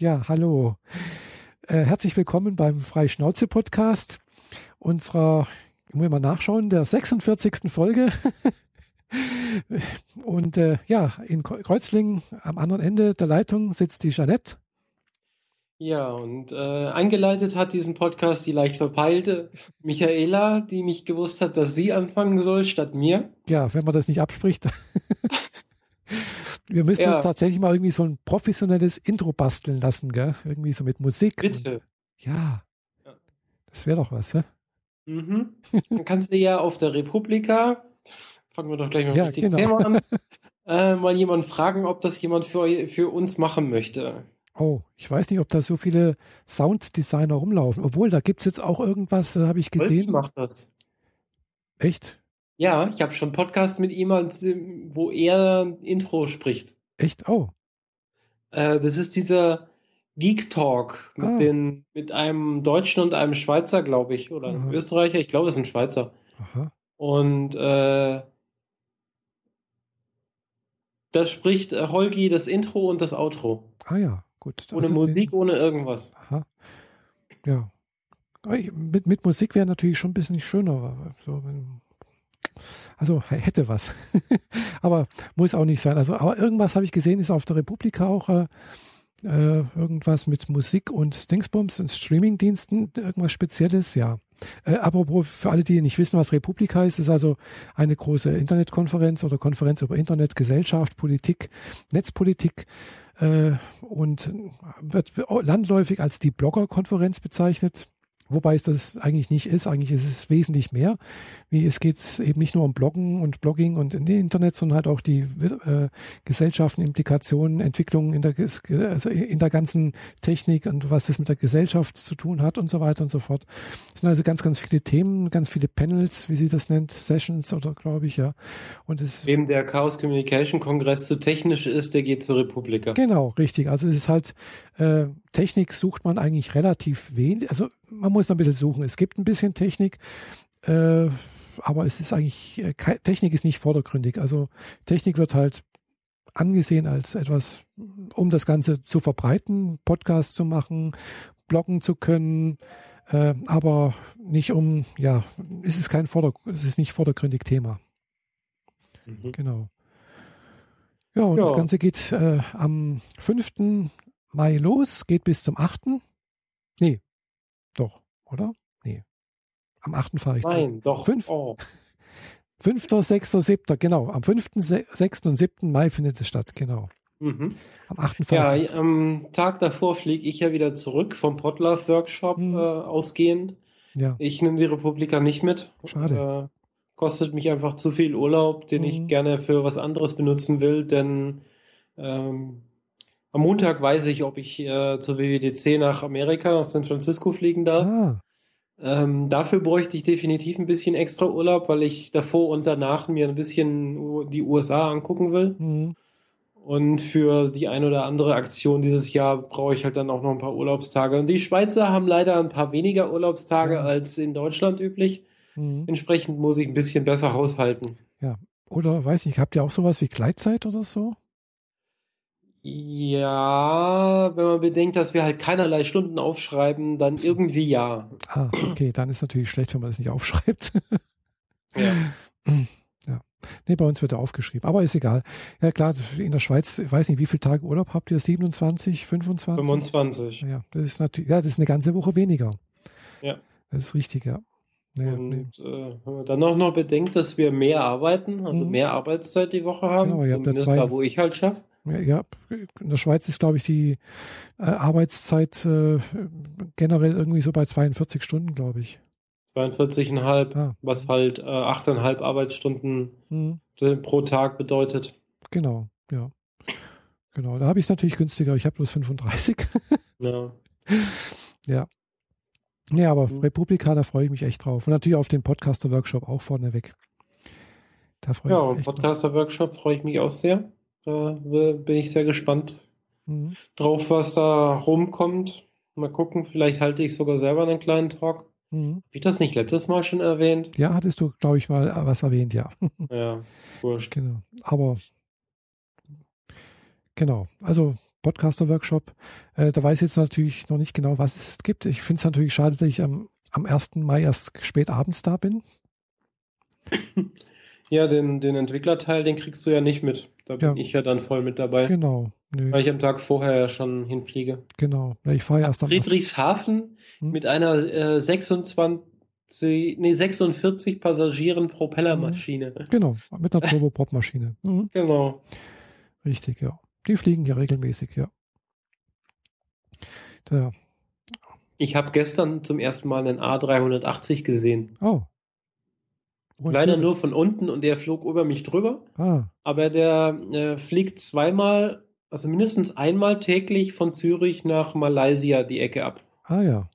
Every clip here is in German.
Ja, hallo. Äh, herzlich willkommen beim Freischnauze-Podcast unserer, muss ich mal nachschauen, der 46. Folge. Und äh, ja, in Kreuzlingen am anderen Ende der Leitung sitzt die Jeanette. Ja, und äh, eingeleitet hat diesen Podcast die leicht verpeilte Michaela, die nicht gewusst hat, dass sie anfangen soll statt mir. Ja, wenn man das nicht abspricht. Wir müssen ja. uns tatsächlich mal irgendwie so ein professionelles Intro basteln lassen, gell? Irgendwie so mit Musik. Bitte. Und, ja. Das wäre doch was, ja? Mhm. Dann kannst du ja auf der Republika, fangen wir doch gleich mal ja, mit dem genau. Thema an, äh, mal jemanden fragen, ob das jemand für, für uns machen möchte. Oh, ich weiß nicht, ob da so viele Sounddesigner rumlaufen. Obwohl, da gibt es jetzt auch irgendwas, äh, habe ich gesehen. Wolf macht das. Echt? Ja, ich habe schon einen Podcast mit ihm, wo er ein Intro spricht. Echt? Oh. Äh, das ist dieser Geek Talk mit, ah. den, mit einem Deutschen und einem Schweizer, glaube ich, oder einem Österreicher. Ich glaube, es ist ein Schweizer. Aha. Und äh, da spricht äh, Holgi das Intro und das Outro. Ah ja, gut. Ohne also Musik, ohne irgendwas. Aha. Ja. Mit, mit Musik wäre natürlich schon ein bisschen schöner. So, wenn, also hätte was. aber muss auch nicht sein. Also aber irgendwas habe ich gesehen, ist auf der Republika auch äh, äh, irgendwas mit Musik und Dingsbums und Streamingdiensten, irgendwas Spezielles, ja. Äh, apropos, für alle, die nicht wissen, was Republika ist, ist also eine große Internetkonferenz oder Konferenz über Internet, Gesellschaft, Politik, Netzpolitik äh, und wird landläufig als die Bloggerkonferenz bezeichnet. Wobei es das eigentlich nicht ist. Eigentlich ist es wesentlich mehr. Wie es geht eben nicht nur um Bloggen und Blogging und in Internet, sondern halt auch die äh, Gesellschaften, Implikationen, Entwicklungen in der, also in der ganzen Technik und was das mit der Gesellschaft zu tun hat und so weiter und so fort. Es sind also ganz, ganz viele Themen, ganz viele Panels, wie sie das nennt, Sessions oder glaube ich, ja. Und es Wem der Chaos Communication Kongress zu technisch ist, der geht zur Republika. Genau, richtig. Also es ist halt äh, Technik sucht man eigentlich relativ wenig. Also man muss ein bisschen suchen. Es gibt ein bisschen Technik, äh, aber es ist eigentlich, äh, Technik ist nicht vordergründig. Also Technik wird halt angesehen als etwas, um das Ganze zu verbreiten, Podcasts zu machen, bloggen zu können, äh, aber nicht um, ja, es ist kein Vorder, es ist nicht vordergründig Thema. Mhm. Genau. Ja, und ja. das Ganze geht äh, am 5. Mai los, geht bis zum 8. Nee, doch, oder? Nee. Am 8. fahre ich. Nein, zu. doch. Fünf, oh. 5., 6., 7., genau. Am 5., 6. und 7. Mai findet es statt, genau. Mhm. Am 8. Ja, am Tag davor fliege ich ja wieder zurück vom Podlove Workshop mhm. äh, ausgehend. Ja. Ich nehme die Republika nicht mit. Schade. Äh, kostet mich einfach zu viel Urlaub, den mhm. ich gerne für was anderes benutzen will, denn ähm, am Montag weiß ich, ob ich äh, zur WWDC nach Amerika, nach San Francisco fliegen darf. Ah. Ähm, dafür bräuchte ich definitiv ein bisschen extra Urlaub, weil ich davor und danach mir ein bisschen die USA angucken will. Mhm. Und für die ein oder andere Aktion dieses Jahr brauche ich halt dann auch noch ein paar Urlaubstage. Und die Schweizer haben leider ein paar weniger Urlaubstage ja. als in Deutschland üblich. Mhm. Entsprechend muss ich ein bisschen besser haushalten. Ja. Oder weiß ich, habt ihr auch sowas wie Gleitzeit oder so? Ja, wenn man bedenkt, dass wir halt keinerlei Stunden aufschreiben, dann irgendwie ja. Ah, okay, dann ist natürlich schlecht, wenn man das nicht aufschreibt. ja. Ja. Nee, bei uns wird er aufgeschrieben, aber ist egal. Ja, klar, in der Schweiz, ich weiß nicht, wie viele Tage Urlaub habt ihr? 27, 25? 25. Ja, das ist natürlich, ja, das ist eine ganze Woche weniger. Ja. Das ist richtig, ja. Nee, und nee. Äh, wenn man dann auch noch bedenkt, dass wir mehr arbeiten, also mhm. mehr Arbeitszeit die Woche haben, genau, zumindest da, wo ich halt schaffe. Ja, in der Schweiz ist, glaube ich, die äh, Arbeitszeit äh, generell irgendwie so bei 42 Stunden, glaube ich. 42,5, ah. was halt äh, 8,5 Arbeitsstunden mhm. pro Tag bedeutet. Genau, ja. Genau, da habe ich es natürlich günstiger. Ich habe bloß 35. ja. Ja. Ja, aber mhm. Republika, da freue ich mich echt drauf. Und natürlich auf den Podcaster-Workshop auch vorneweg. Da freue ja, ich mich. Ja, Podcaster-Workshop freue ich mich auch sehr. Da bin ich sehr gespannt mhm. drauf, was da rumkommt. Mal gucken, vielleicht halte ich sogar selber einen kleinen Talk. Mhm. Ich das nicht letztes Mal schon erwähnt? Ja, hattest du, glaube ich, mal was erwähnt, ja. Ja, wurscht. Genau. Aber genau. Also Podcaster-Workshop. Äh, da weiß ich jetzt natürlich noch nicht genau, was es gibt. Ich finde es natürlich schade, dass ich am, am 1. Mai erst spät abends da bin. Ja, den, den Entwicklerteil, den kriegst du ja nicht mit. Da bin ja. ich ja dann voll mit dabei. Genau. Nö. Weil ich am Tag vorher ja schon hinfliege. Genau. Ich fahre ja erst am Friedrichshafen hm? mit einer äh, 26, nee, 46 Passagieren Propellermaschine. Mhm. Genau, mit einer Turboprop-Maschine. Mhm. Genau. Richtig, ja. Die fliegen ja regelmäßig, ja. Da. Ich habe gestern zum ersten Mal einen A380 gesehen. Oh. Und Leider nur von unten und der flog über mich drüber. Ah. Aber der äh, fliegt zweimal, also mindestens einmal täglich von Zürich nach Malaysia die Ecke ab. Ah ja.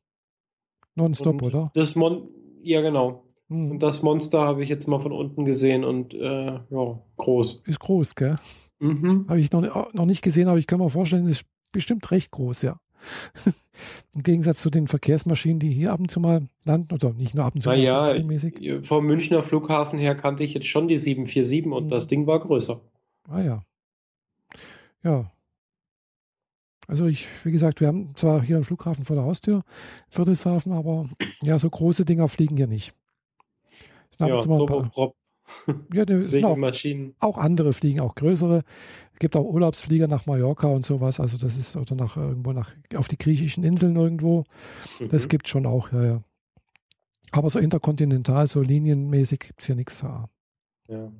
Nonstop, oder? Das Mon ja, genau. Hm. Und das Monster habe ich jetzt mal von unten gesehen und äh, ja, groß. Ist groß, gell? Mhm. Habe ich noch, noch nicht gesehen, aber ich kann mir vorstellen, ist bestimmt recht groß, ja. Im Gegensatz zu den Verkehrsmaschinen, die hier ab und zu mal landen, oder nicht nur ab und zu naja, mal regelmäßig. Vom Münchner Flughafen her kannte ich jetzt schon die 747 und mhm. das Ding war größer. Ah ja. Ja. Also ich, wie gesagt, wir haben zwar hier einen Flughafen vor der Haustür, Friedrichshafen, aber ja, so große Dinger fliegen hier nicht. Ja, Turboprop ja, ne, sind auch, Maschinen. auch andere fliegen, auch größere. Es gibt auch Urlaubsflieger nach Mallorca und sowas. Also das ist oder nach irgendwo nach auf die griechischen Inseln irgendwo. Mhm. Das gibt schon auch, ja, ja. Aber so interkontinental, so linienmäßig gibt es hier nichts da. Ja.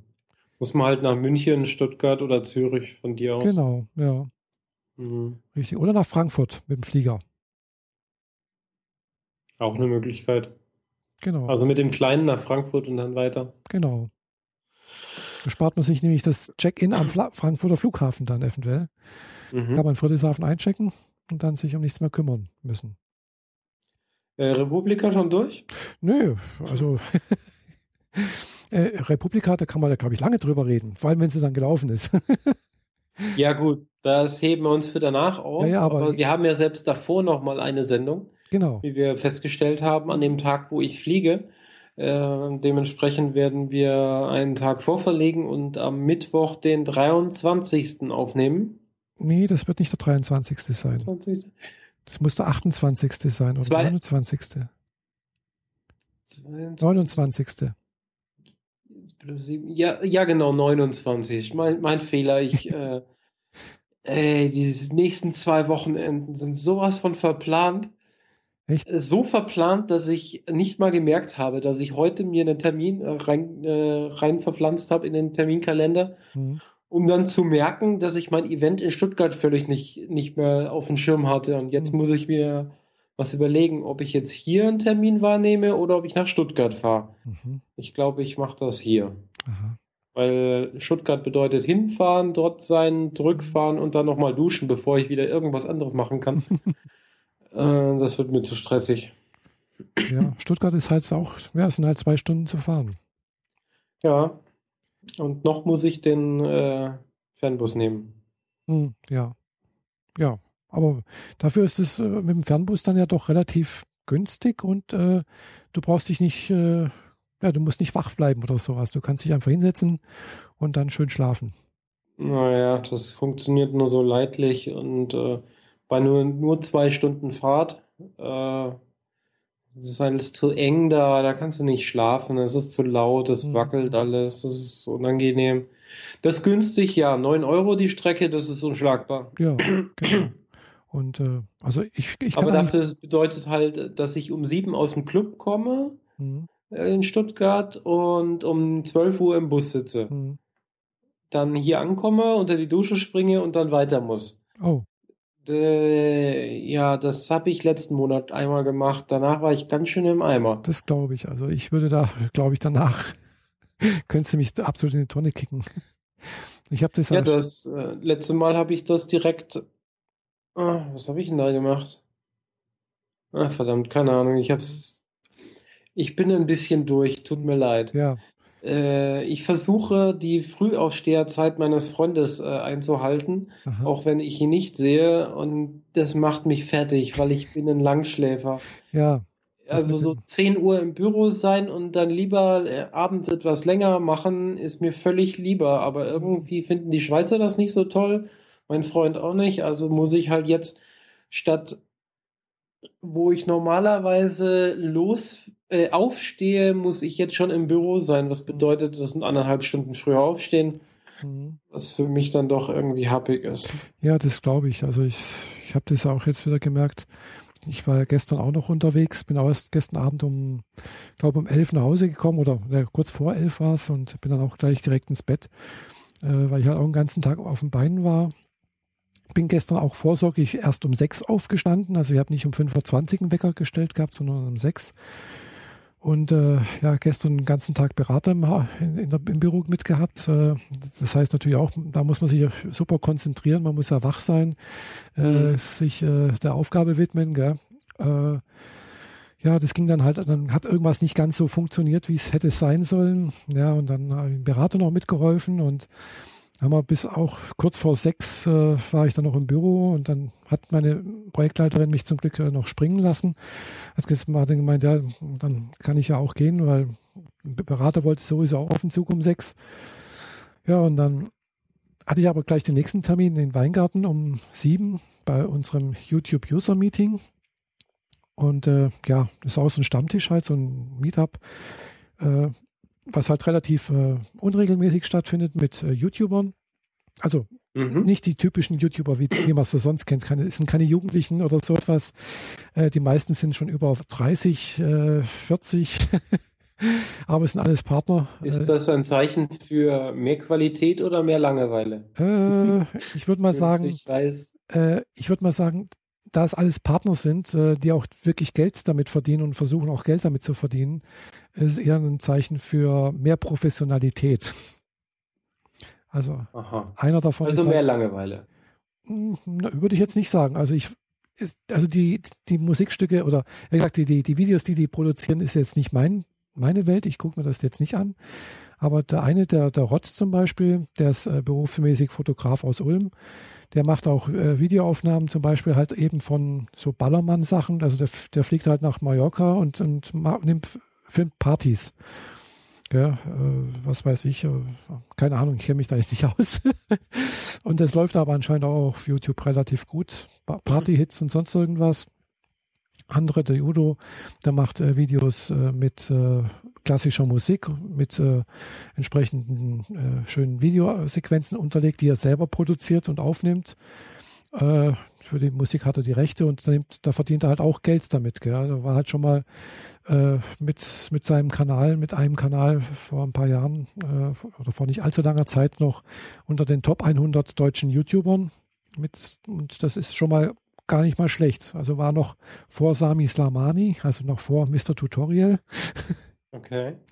Muss man halt nach München, Stuttgart oder Zürich von dir aus. Genau, ja. Mhm. Richtig. Oder nach Frankfurt mit dem Flieger. Auch eine Möglichkeit. Genau. Also mit dem Kleinen nach Frankfurt und dann weiter. Genau. Da spart man sich nämlich das Check-in am Fla Frankfurter Flughafen dann eventuell. Mhm. Kann man Friedrichshafen einchecken und dann sich um nichts mehr kümmern müssen. Äh, Republika schon durch? Nö, also äh, Republika, da kann man da, glaube ich, lange drüber reden, vor allem wenn sie dann gelaufen ist. ja, gut, das heben wir uns für danach auf. Ja, ja, aber, aber, wir haben ja selbst davor nochmal eine Sendung. Genau. Wie wir festgestellt haben, an dem Tag, wo ich fliege. Äh, dementsprechend werden wir einen Tag vorverlegen und am Mittwoch den 23. aufnehmen. Nee, das wird nicht der 23. sein. 20. Das muss der 28. sein oder Zwei 29. 22. 29. Ja, ja, genau, 29. Mein, mein Fehler. Ich, äh, ey, diese nächsten zwei Wochenenden sind sowas von verplant. Echt? So verplant, dass ich nicht mal gemerkt habe, dass ich heute mir einen Termin äh, rein, äh, rein verpflanzt habe in den Terminkalender, mhm. um dann zu merken, dass ich mein Event in Stuttgart völlig nicht, nicht mehr auf dem Schirm hatte. Und jetzt mhm. muss ich mir was überlegen, ob ich jetzt hier einen Termin wahrnehme oder ob ich nach Stuttgart fahre. Mhm. Ich glaube, ich mache das hier. Aha. Weil Stuttgart bedeutet hinfahren, dort sein, zurückfahren und dann nochmal duschen, bevor ich wieder irgendwas anderes machen kann. Äh, das wird mir zu stressig. Ja, Stuttgart ist halt auch, ja, es sind halt zwei Stunden zu fahren. Ja. Und noch muss ich den äh, Fernbus nehmen. Hm, ja. Ja. Aber dafür ist es äh, mit dem Fernbus dann ja doch relativ günstig und äh, du brauchst dich nicht, äh, ja, du musst nicht wach bleiben oder sowas. Du kannst dich einfach hinsetzen und dann schön schlafen. Naja, das funktioniert nur so leidlich und äh, bei nur, nur zwei Stunden Fahrt. Äh, es ist alles zu eng da, da kannst du nicht schlafen, es ist zu laut, es mhm. wackelt alles, das ist unangenehm. Das ist günstig, ja, 9 Euro die Strecke, das ist unschlagbar. Ja, genau. Und äh, also ich, ich Aber dafür bedeutet halt, dass ich um 7 aus dem Club komme mhm. in Stuttgart und um 12 Uhr im Bus sitze. Mhm. Dann hier ankomme, unter die Dusche springe und dann weiter muss. Oh. Äh, ja, das habe ich letzten Monat einmal gemacht. Danach war ich ganz schön im Eimer. Das glaube ich. Also ich würde da, glaube ich, danach könntest du mich absolut in die Tonne kicken. Ich habe das. Ja, das äh, letzte Mal habe ich das direkt. Ah, was habe ich denn da gemacht? Ah, verdammt, keine Ahnung. Ich hab's. Ich bin ein bisschen durch. Tut mir leid. Ja. Äh, ich versuche, die Frühaufsteherzeit meines Freundes äh, einzuhalten, Aha. auch wenn ich ihn nicht sehe. Und das macht mich fertig, weil ich bin ein Langschläfer. Ja. Also so 10 Uhr im Büro sein und dann lieber äh, abends etwas länger machen, ist mir völlig lieber. Aber irgendwie finden die Schweizer das nicht so toll. mein Freund auch nicht. Also muss ich halt jetzt statt wo ich normalerweise los äh, aufstehe, muss ich jetzt schon im Büro sein. Was bedeutet, das sind anderthalb Stunden früher aufstehen, mhm. was für mich dann doch irgendwie happig ist. Ja, das glaube ich. Also ich, ich habe das auch jetzt wieder gemerkt. Ich war ja gestern auch noch unterwegs, bin auch erst gestern Abend um, glaube um elf nach Hause gekommen oder ja, kurz vor elf war es und bin dann auch gleich direkt ins Bett, äh, weil ich halt auch den ganzen Tag auf den Beinen war bin gestern auch vorsorglich erst um sechs aufgestanden. Also ich habe nicht um 5.20 Uhr einen Wecker gestellt gehabt, sondern um sechs. Und äh, ja, gestern den ganzen Tag Berater im, in, der, im Büro mitgehabt. Äh, das heißt natürlich auch, da muss man sich super konzentrieren, man muss ja wach sein, äh, mhm. sich äh, der Aufgabe widmen. Gell? Äh, ja, das ging dann halt, dann hat irgendwas nicht ganz so funktioniert, wie es hätte sein sollen. Ja, und dann habe ich dem Berater noch mitgeholfen und haben wir bis auch kurz vor sechs äh, war ich dann noch im Büro und dann hat meine Projektleiterin mich zum Glück äh, noch springen lassen. Hat dann gemeint, ja, dann kann ich ja auch gehen, weil Berater wollte sowieso auch auf den Zug um sechs. Ja, und dann hatte ich aber gleich den nächsten Termin in den Weingarten um sieben bei unserem YouTube-User-Meeting. Und äh, ja, das ist auch so ein Stammtisch halt, so ein Meetup. Äh, was halt relativ äh, unregelmäßig stattfindet mit äh, YouTubern. Also mhm. nicht die typischen YouTuber, wie, wie man es so sonst kennt. Keine, es sind keine Jugendlichen oder so etwas. Äh, die meisten sind schon über 30, 40. Äh, Aber es sind alles Partner. Ist äh, das ein Zeichen für mehr Qualität oder mehr Langeweile? Äh, ich würde mal sagen, ich, ich würde mal sagen, da es alles Partner sind, äh, die auch wirklich Geld damit verdienen und versuchen auch Geld damit zu verdienen, ist eher ein Zeichen für mehr Professionalität. Also Aha. einer davon. Also mehr halt, Langeweile. Hm, na, würde ich jetzt nicht sagen. Also ich, also die, die Musikstücke oder wie gesagt, die, die, die Videos, die die produzieren, ist jetzt nicht mein, meine Welt. Ich gucke mir das jetzt nicht an. Aber der eine, der, der Rotz zum Beispiel, der ist äh, berufsmäßig Fotograf aus Ulm, der macht auch äh, Videoaufnahmen zum Beispiel halt eben von so Ballermann-Sachen. Also der, der fliegt halt nach Mallorca und, und nimmt, filmt Partys. Ja, äh, was weiß ich, äh, keine Ahnung, ich kenne mich da jetzt nicht aus. und das läuft aber anscheinend auch auf YouTube relativ gut. Party-Hits und sonst irgendwas. Andere, der Udo, der macht äh, Videos äh, mit äh, klassischer Musik, mit äh, entsprechenden äh, schönen Videosequenzen unterlegt, die er selber produziert und aufnimmt. Äh, für die Musik hat er die Rechte und nimmt, da verdient er halt auch Geld damit. Gell? Er war halt schon mal mit, mit seinem Kanal, mit einem Kanal vor ein paar Jahren oder vor nicht allzu langer Zeit noch unter den Top 100 deutschen YouTubern. Mit, und das ist schon mal gar nicht mal schlecht. Also war noch vor Sami Slamani, also noch vor Mr. Tutorial. Okay.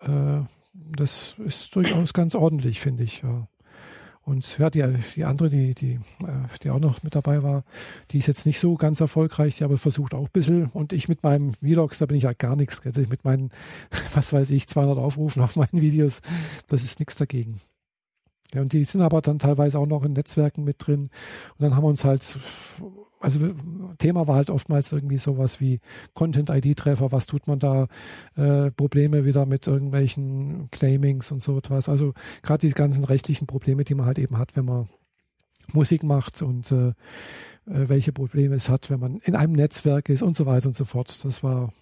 Äh, das ist durchaus ganz ordentlich, finde ich. Ja. Und ja, die, die andere, die, die, äh, die auch noch mit dabei war, die ist jetzt nicht so ganz erfolgreich, die aber versucht auch ein bisschen. Und ich mit meinem Vlogs, da bin ich halt gar nichts. Mit meinen, was weiß ich, 200 Aufrufen auf meinen Videos, das ist nichts dagegen. Ja, und die sind aber dann teilweise auch noch in Netzwerken mit drin. Und dann haben wir uns halt, also Thema war halt oftmals irgendwie sowas wie Content-ID-Treffer, was tut man da, äh, Probleme wieder mit irgendwelchen Claimings und so etwas. Also gerade die ganzen rechtlichen Probleme, die man halt eben hat, wenn man Musik macht und äh, äh, welche Probleme es hat, wenn man in einem Netzwerk ist und so weiter und so fort. Das war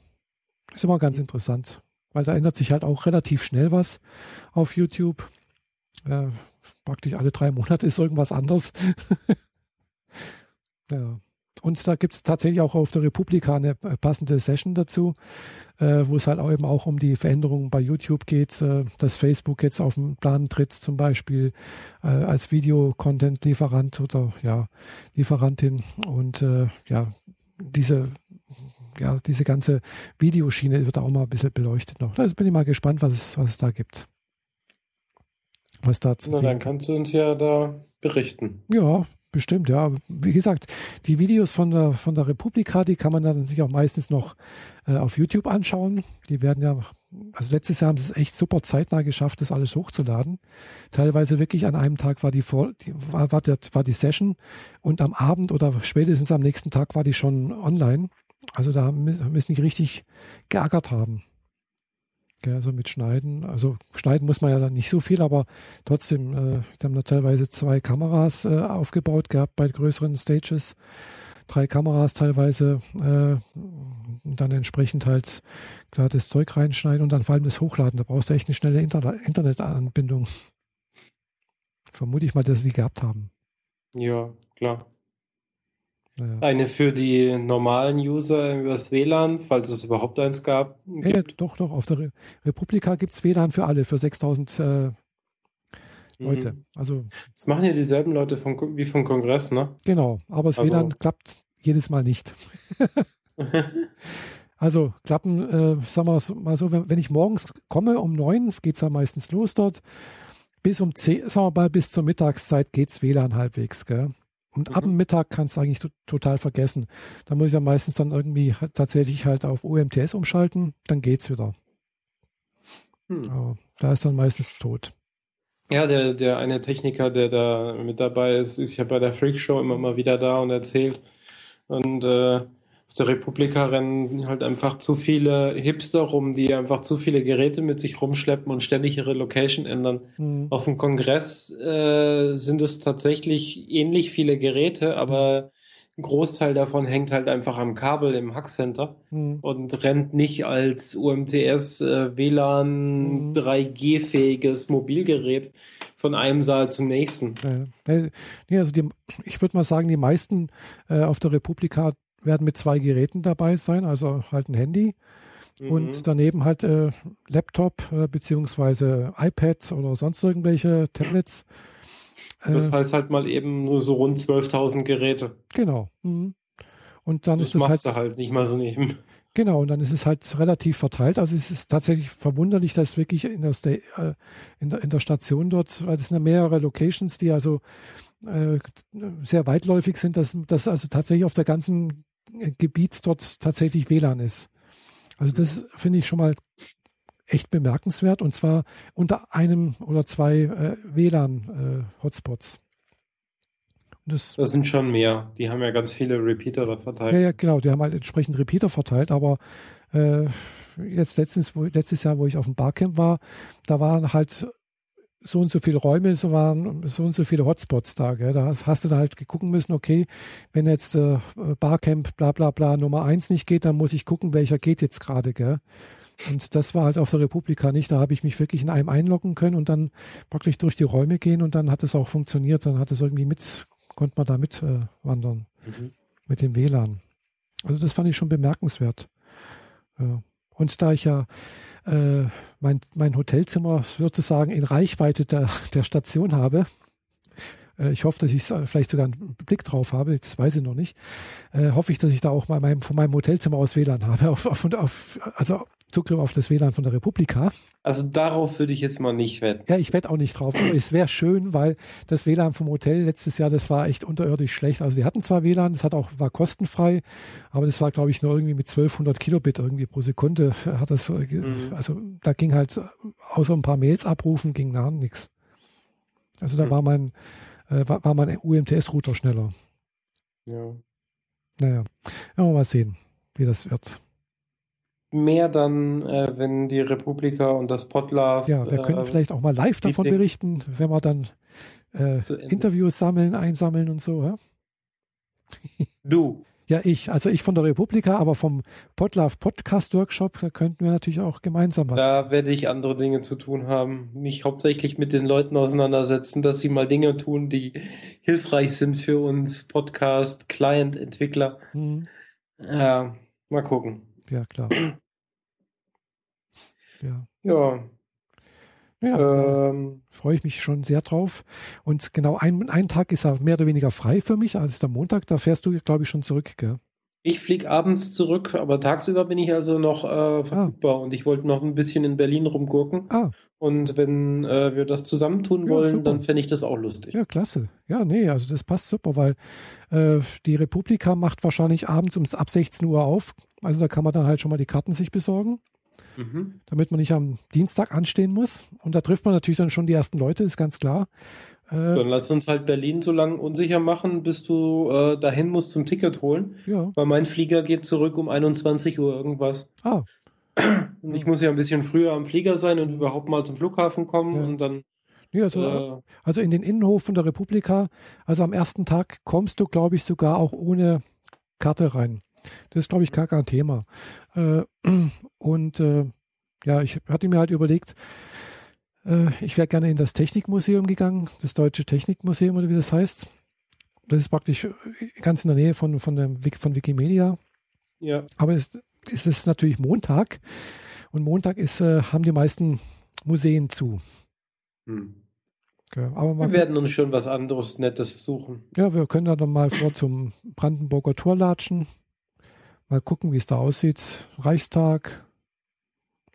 ist immer ganz interessant, weil da ändert sich halt auch relativ schnell was auf YouTube. Äh, praktisch alle drei Monate ist irgendwas anderes. ja. Und da gibt es tatsächlich auch auf der Republika eine passende Session dazu, äh, wo es halt auch eben auch um die Veränderungen bei YouTube geht, äh, dass Facebook jetzt auf den Plan tritt, zum Beispiel äh, als Video-Content-Lieferant oder ja, Lieferantin. Und äh, ja, diese, ja, diese ganze Videoschiene wird auch mal ein bisschen beleuchtet noch. Da bin ich mal gespannt, was es, was es da gibt was da zu Na, sehen. Dann kannst du uns ja da berichten. Ja, bestimmt, ja. Wie gesagt, die Videos von der, von der Republika, die kann man dann sich auch meistens noch äh, auf YouTube anschauen. Die werden ja, also letztes Jahr haben sie es echt super zeitnah geschafft, das alles hochzuladen. Teilweise wirklich an einem Tag war die, Vor die war, war, der, war die Session und am Abend oder spätestens am nächsten Tag war die schon online. Also da müssen die richtig geackert haben. Gell, also mit Schneiden. Also schneiden muss man ja dann nicht so viel, aber trotzdem, äh, wir haben da teilweise zwei Kameras äh, aufgebaut gehabt bei größeren Stages. Drei Kameras teilweise äh, und dann entsprechend halt klar das Zeug reinschneiden und dann vor allem das Hochladen. Da brauchst du echt eine schnelle Inter Internetanbindung. Vermute ich mal, dass sie die gehabt haben. Ja, klar. Naja. Eine für die normalen User übers WLAN, falls es überhaupt eins gab. Ja, doch, doch. Auf der Re Republika gibt es WLAN für alle, für 6000 äh, Leute. Mhm. Also, das machen ja dieselben Leute vom, wie vom Kongress, ne? Genau, aber das also. WLAN klappt jedes Mal nicht. also klappen, äh, sagen wir mal so, wenn, wenn ich morgens komme um neun, geht es ja meistens los dort. Bis um zehn, sagen wir mal, bis zur Mittagszeit geht es WLAN halbwegs, gell? Und mhm. ab dem Mittag kannst du eigentlich total vergessen. Da muss ich ja meistens dann irgendwie tatsächlich halt auf UMTS umschalten, dann geht's wieder. Hm. Aber da ist dann meistens tot. Ja, der, der eine Techniker, der da mit dabei ist, ist ja bei der Freak Show immer mal wieder da und erzählt. Und äh, der Republika rennen halt einfach zu viele Hipster rum, die einfach zu viele Geräte mit sich rumschleppen und ständig ihre Location ändern. Mhm. Auf dem Kongress äh, sind es tatsächlich ähnlich viele Geräte, aber ein Großteil davon hängt halt einfach am Kabel im Hackcenter mhm. und rennt nicht als UMTS äh, WLAN mhm. 3G-fähiges Mobilgerät von einem Saal zum nächsten. Ja. also die, ich würde mal sagen, die meisten äh, auf der Republika werden mit zwei Geräten dabei sein, also halt ein Handy mhm. und daneben halt äh, Laptop äh, beziehungsweise iPad oder sonst irgendwelche Tablets. Das äh, heißt halt mal eben nur so rund 12.000 Geräte. Genau. Mhm. Und dann das ist es machst halt, du halt nicht mal so neben. Genau, und dann ist es halt relativ verteilt. Also es ist tatsächlich verwunderlich, dass wirklich in der, Sta äh, in der, in der Station dort, weil das sind ja mehrere Locations, die also äh, sehr weitläufig sind, dass, dass also tatsächlich auf der ganzen Gebiet dort tatsächlich WLAN ist. Also das finde ich schon mal echt bemerkenswert und zwar unter einem oder zwei äh, WLAN-Hotspots. Äh, das, das, sind schon mehr. Die haben ja ganz viele Repeater da verteilt. Ja, ja, genau. Die haben halt entsprechend Repeater verteilt, aber äh, jetzt letztens, wo, letztes Jahr, wo ich auf dem Barcamp war, da waren halt so und so viele Räume, so waren so und so viele Hotspots da. Gell? Da hast, du da halt gucken müssen, okay, wenn jetzt äh, Barcamp bla bla bla Nummer eins nicht geht, dann muss ich gucken, welcher geht jetzt gerade. Gell? Und das war halt auf der Republika nicht. Da habe ich mich wirklich in einem einloggen können und dann praktisch durch die Räume gehen und dann hat es auch funktioniert. Dann hat es irgendwie mit, konnte man da mit äh, wandern mhm. mit dem WLAN. Also das fand ich schon bemerkenswert. Ja. Und da ich ja äh, mein, mein Hotelzimmer sozusagen in Reichweite der, der Station habe. Äh, ich hoffe, dass ich äh, vielleicht sogar einen Blick drauf habe, das weiß ich noch nicht. Äh, hoffe ich, dass ich da auch mal mein, von meinem Hotelzimmer aus WLAN habe, auf, auf, auf, also Zugriff auf das WLAN von der Republika. Also darauf würde ich jetzt mal nicht wetten. Ja, ich wette auch nicht drauf. Aber es wäre schön, weil das WLAN vom Hotel letztes Jahr, das war echt unterirdisch schlecht. Also die hatten zwar WLAN, das hat auch, war kostenfrei, aber das war, glaube ich, nur irgendwie mit 1200 Kilobit irgendwie pro Sekunde. Hat das, äh, mhm. also da ging halt außer ein paar Mails abrufen, ging gar nichts. Also da mhm. war mein, äh, war, war mein UMTS-Router schneller. Ja. Naja, ja, mal sehen, wie das wird mehr dann, äh, wenn die Republika und das Podlove. Ja, wir können äh, vielleicht auch mal live davon berichten, wenn wir dann äh, Interviews sammeln, einsammeln und so. Ja? Du. Ja, ich. Also ich von der Republika, aber vom Podlove Podcast Workshop, da könnten wir natürlich auch gemeinsam was. Da werde ich andere Dinge zu tun haben. Mich hauptsächlich mit den Leuten auseinandersetzen, dass sie mal Dinge tun, die hilfreich sind für uns Podcast, Client, Entwickler. Mhm. Ja, mal gucken. Ja, klar. Ja. Ja. Ja, ähm, freue ich mich schon sehr drauf. Und genau ein, ein Tag ist er mehr oder weniger frei für mich, also ist der Montag, da fährst du, glaube ich, schon zurück, gell? Ich fliege abends zurück, aber tagsüber bin ich also noch äh, verfügbar ah. und ich wollte noch ein bisschen in Berlin rumgurken. Ah. Und wenn äh, wir das zusammentun ja, wollen, super. dann fände ich das auch lustig. Ja, klasse. Ja, nee, also das passt super, weil äh, die Republika macht wahrscheinlich abends um ab 16 Uhr auf. Also da kann man dann halt schon mal die Karten sich besorgen. Mhm. damit man nicht am Dienstag anstehen muss. Und da trifft man natürlich dann schon die ersten Leute, ist ganz klar. Äh, dann lass uns halt Berlin so lange unsicher machen, bis du äh, dahin musst zum Ticket holen. Ja. Weil mein Flieger geht zurück um 21 Uhr irgendwas. Ah. Und ich muss ja ein bisschen früher am Flieger sein und überhaupt mal zum Flughafen kommen ja. und dann. Ja, also, äh, also in den Innenhof von der Republika, also am ersten Tag kommst du, glaube ich, sogar auch ohne Karte rein. Das ist, glaube ich, gar kein Thema. Äh, und äh, ja, ich hatte mir halt überlegt, äh, ich wäre gerne in das Technikmuseum gegangen, das Deutsche Technikmuseum oder wie das heißt. Das ist praktisch ganz in der Nähe von, von, dem, von Wikimedia. Ja. Aber es, es ist natürlich Montag und Montag ist, haben die meisten Museen zu. Hm. Ja, aber wir werden uns schon was anderes Nettes suchen. Ja, wir können dann mal vor zum Brandenburger Tor latschen. Mal gucken, wie es da aussieht. Reichstag.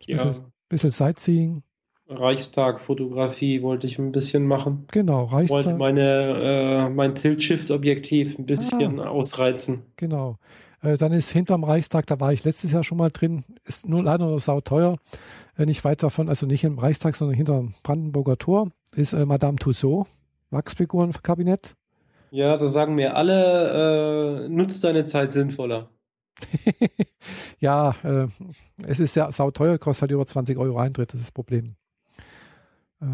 Ein bisschen, bisschen Sightseeing. Reichstag-Fotografie wollte ich ein bisschen machen. Genau, Reichstag. Wollte meine, äh, mein Tilt-Shift-Objektiv ein bisschen ah, ausreizen. Genau. Äh, dann ist hinterm Reichstag, da war ich letztes Jahr schon mal drin, ist nur leider noch sauteuer. Äh, nicht weit davon, also nicht im Reichstag, sondern hinterm Brandenburger Tor, ist äh, Madame Tussaud, Wachsfigurenkabinett. Ja, da sagen mir alle, äh, nutzt deine Zeit sinnvoller. ja, äh, es ist ja sauteuer, kostet halt über 20 Euro Eintritt, das ist das Problem. Äh,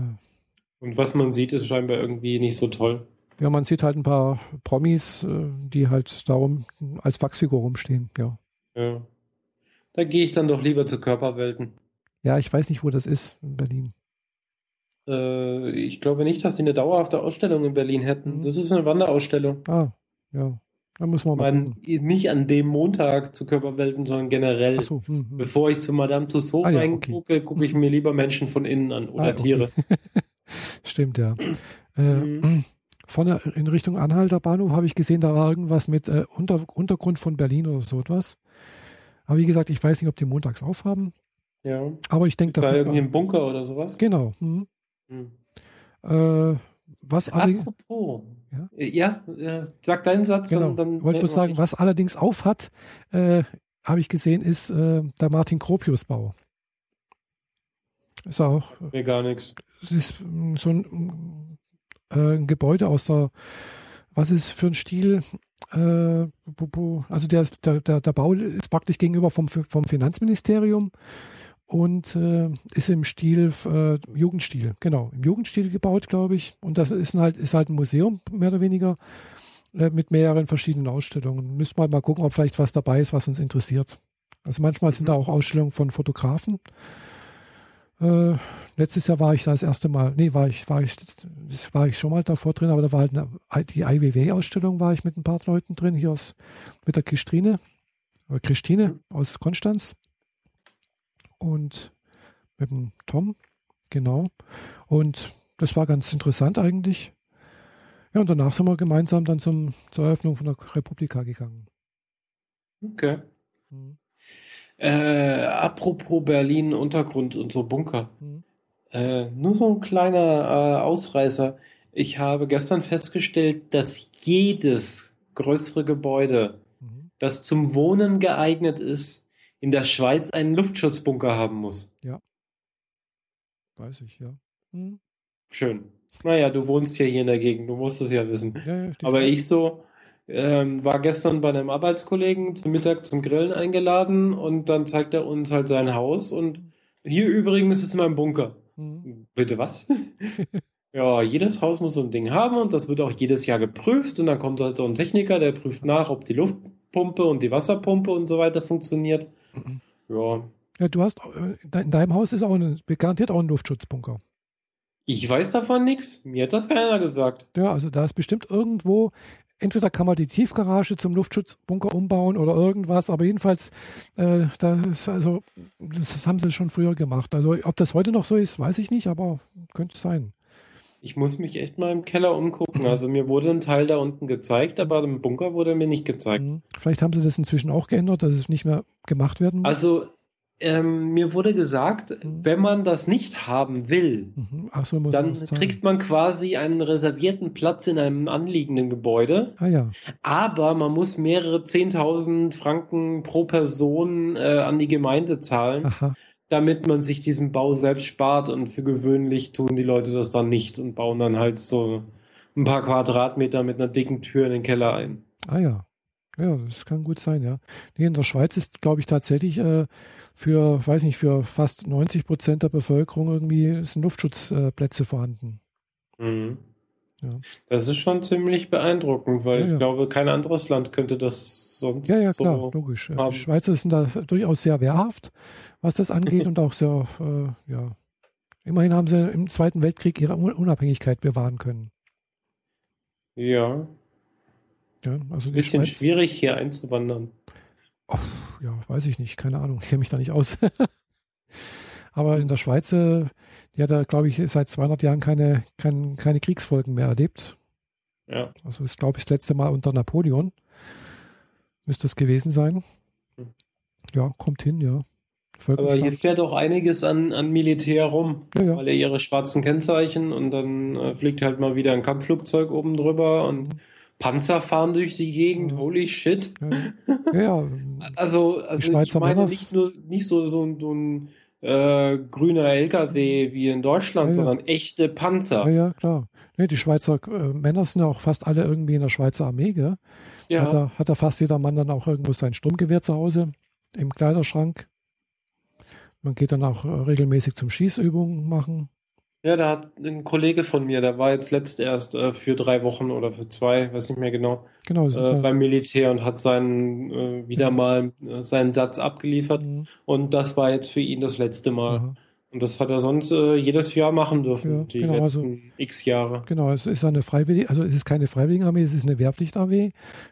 Und was man sieht, ist scheinbar irgendwie nicht so toll. Ja, man sieht halt ein paar Promis, äh, die halt darum als Wachsfigur rumstehen, ja. Ja. Da gehe ich dann doch lieber zu Körperwelten. Ja, ich weiß nicht, wo das ist in Berlin. Äh, ich glaube nicht, dass sie eine dauerhafte Ausstellung in Berlin hätten. Mhm. Das ist eine Wanderausstellung. Ah, ja. Da muss man mal. Man, nicht an dem Montag zu Körperwelten, sondern generell. So, hm, hm. Bevor ich zu Madame Tussauds ah, ja, reingucke, okay. gucke ich mir lieber Menschen von innen an oder ah, okay. Tiere. Stimmt, ja. Äh, mhm. Vorne in Richtung Anhalter Bahnhof habe ich gesehen, da war irgendwas mit äh, Unter, Untergrund von Berlin oder so etwas. Aber wie gesagt, ich weiß nicht, ob die montags aufhaben. Ja. Aber ich denke, da. War irgendwie ein Bunker oder sowas? Genau. Hm. Hm. Äh, was Apropos. Ja? Äh, ja, ja, sag deinen Satz. Genau. Dann, dann ich wollte bloß sagen, ich. was allerdings auf hat, äh, habe ich gesehen, ist äh, der Martin Kropius-Bau. Ist auch. Mir gar nichts. Es ist so ein, äh, ein, Gebäude aus der, was ist für ein Stil? Äh, also der, der, der, der Bau ist praktisch gegenüber vom, vom Finanzministerium und äh, ist im Stil äh, Jugendstil, genau, im Jugendstil gebaut, glaube ich. Und das ist halt, ist halt ein Museum, mehr oder weniger, äh, mit mehreren verschiedenen Ausstellungen. Müssen wir mal gucken, ob vielleicht was dabei ist, was uns interessiert. Also manchmal sind da auch Ausstellungen von Fotografen. Äh, letztes Jahr war ich da das erste Mal, nee, war ich, war ich, war ich schon mal davor drin, aber da war halt eine, die IWW-Ausstellung, war ich mit ein paar Leuten drin, hier aus, mit der Christine, oder Christine aus Konstanz und mit dem Tom, genau. Und das war ganz interessant eigentlich. Ja, und danach sind wir gemeinsam dann zum, zur Eröffnung von der Republika gegangen. Okay. Mhm. Äh, apropos Berlin, Untergrund und so Bunker. Mhm. Äh, nur so ein kleiner äh, Ausreißer. Ich habe gestern festgestellt, dass jedes größere Gebäude, mhm. das zum Wohnen geeignet ist, in der Schweiz einen Luftschutzbunker haben muss. Ja. Weiß ich, ja. Hm. Schön. Naja, du wohnst ja hier in der Gegend, du musst es ja wissen. Ja, ja, Aber ich so, ähm, war gestern bei einem Arbeitskollegen zum Mittag zum Grillen eingeladen und dann zeigt er uns halt sein Haus und hier übrigens ist mein Bunker. Mhm. Bitte was? ja, jedes Haus muss so ein Ding haben und das wird auch jedes Jahr geprüft und dann kommt halt so ein Techniker, der prüft nach, ob die Luftpumpe und die Wasserpumpe und so weiter funktioniert. Ja. Ja, du hast, äh, in deinem Haus ist auch ein, garantiert auch ein Luftschutzbunker. Ich weiß davon nichts. Mir hat das keiner gesagt. Ja, also da ist bestimmt irgendwo, entweder kann man die Tiefgarage zum Luftschutzbunker umbauen oder irgendwas, aber jedenfalls, äh, da ist also, das haben sie schon früher gemacht. Also ob das heute noch so ist, weiß ich nicht, aber könnte sein. Ich muss mich echt mal im Keller umgucken. Also mir wurde ein Teil da unten gezeigt, aber im Bunker wurde mir nicht gezeigt. Mhm. Vielleicht haben sie das inzwischen auch geändert, dass es nicht mehr gemacht werden muss. Also ähm, mir wurde gesagt, mhm. wenn man das nicht haben will, mhm. so, dann kriegt man quasi einen reservierten Platz in einem anliegenden Gebäude. Ah, ja. Aber man muss mehrere 10.000 Franken pro Person äh, an die Gemeinde zahlen. Aha damit man sich diesen Bau selbst spart und für gewöhnlich tun die Leute das dann nicht und bauen dann halt so ein paar Quadratmeter mit einer dicken Tür in den Keller ein. Ah ja. Ja, das kann gut sein, ja. Nee, in der Schweiz ist, glaube ich, tatsächlich äh, für, weiß nicht, für fast 90 Prozent der Bevölkerung irgendwie sind Luftschutzplätze vorhanden. Mhm. Ja. Das ist schon ziemlich beeindruckend, weil ja, ja. ich glaube, kein anderes Land könnte das sonst Ja, ja, so klar, logisch. Haben. Die Schweizer sind da durchaus sehr wehrhaft, was das angeht und auch sehr, äh, ja. Immerhin haben sie im Zweiten Weltkrieg ihre Unabhängigkeit bewahren können. Ja. Ja, also die Bisschen Schweiz, schwierig hier einzuwandern. Oh, ja, weiß ich nicht, keine Ahnung, ich kenne mich da nicht aus. Aber in der Schweiz, äh, die hat er, glaube ich, seit 200 Jahren keine, kein, keine Kriegsfolgen mehr erlebt. Ja. Also ist, glaube ich, das letzte Mal unter Napoleon. Müsste es gewesen sein. Hm. Ja, kommt hin, ja. Aber hier fährt auch einiges an, an Militär rum, ja, ja. weil er ihre schwarzen Kennzeichen und dann äh, fliegt halt mal wieder ein Kampfflugzeug oben drüber und mhm. Panzer fahren durch die Gegend, ja. holy shit. Ja, ja. also, also ich meine nicht nur nicht so, so, so ein äh, grüner LKW wie in Deutschland, ja, sondern echte Panzer. Ja, ja, klar. Nee, die Schweizer äh, Männer sind ja auch fast alle irgendwie in der Schweizer Armee, gell? Ja. Hat da, hat da fast jeder Mann dann auch irgendwo sein Sturmgewehr zu Hause im Kleiderschrank. Man geht dann auch äh, regelmäßig zum Schießübungen machen. Ja, da hat ein Kollege von mir, der war jetzt letzt erst äh, für drei Wochen oder für zwei, weiß nicht mehr genau, genau äh, halt beim Militär und hat seinen äh, wieder mhm. mal äh, seinen Satz abgeliefert. Mhm. Und das war jetzt für ihn das letzte Mal. Mhm. Und das hat er sonst äh, jedes Jahr machen dürfen, ja, die genau, letzten also, x Jahre. Genau, es ist eine Freiwillige, also es ist keine Freiwilligenarmee, es ist eine Wehrpflichtarmee,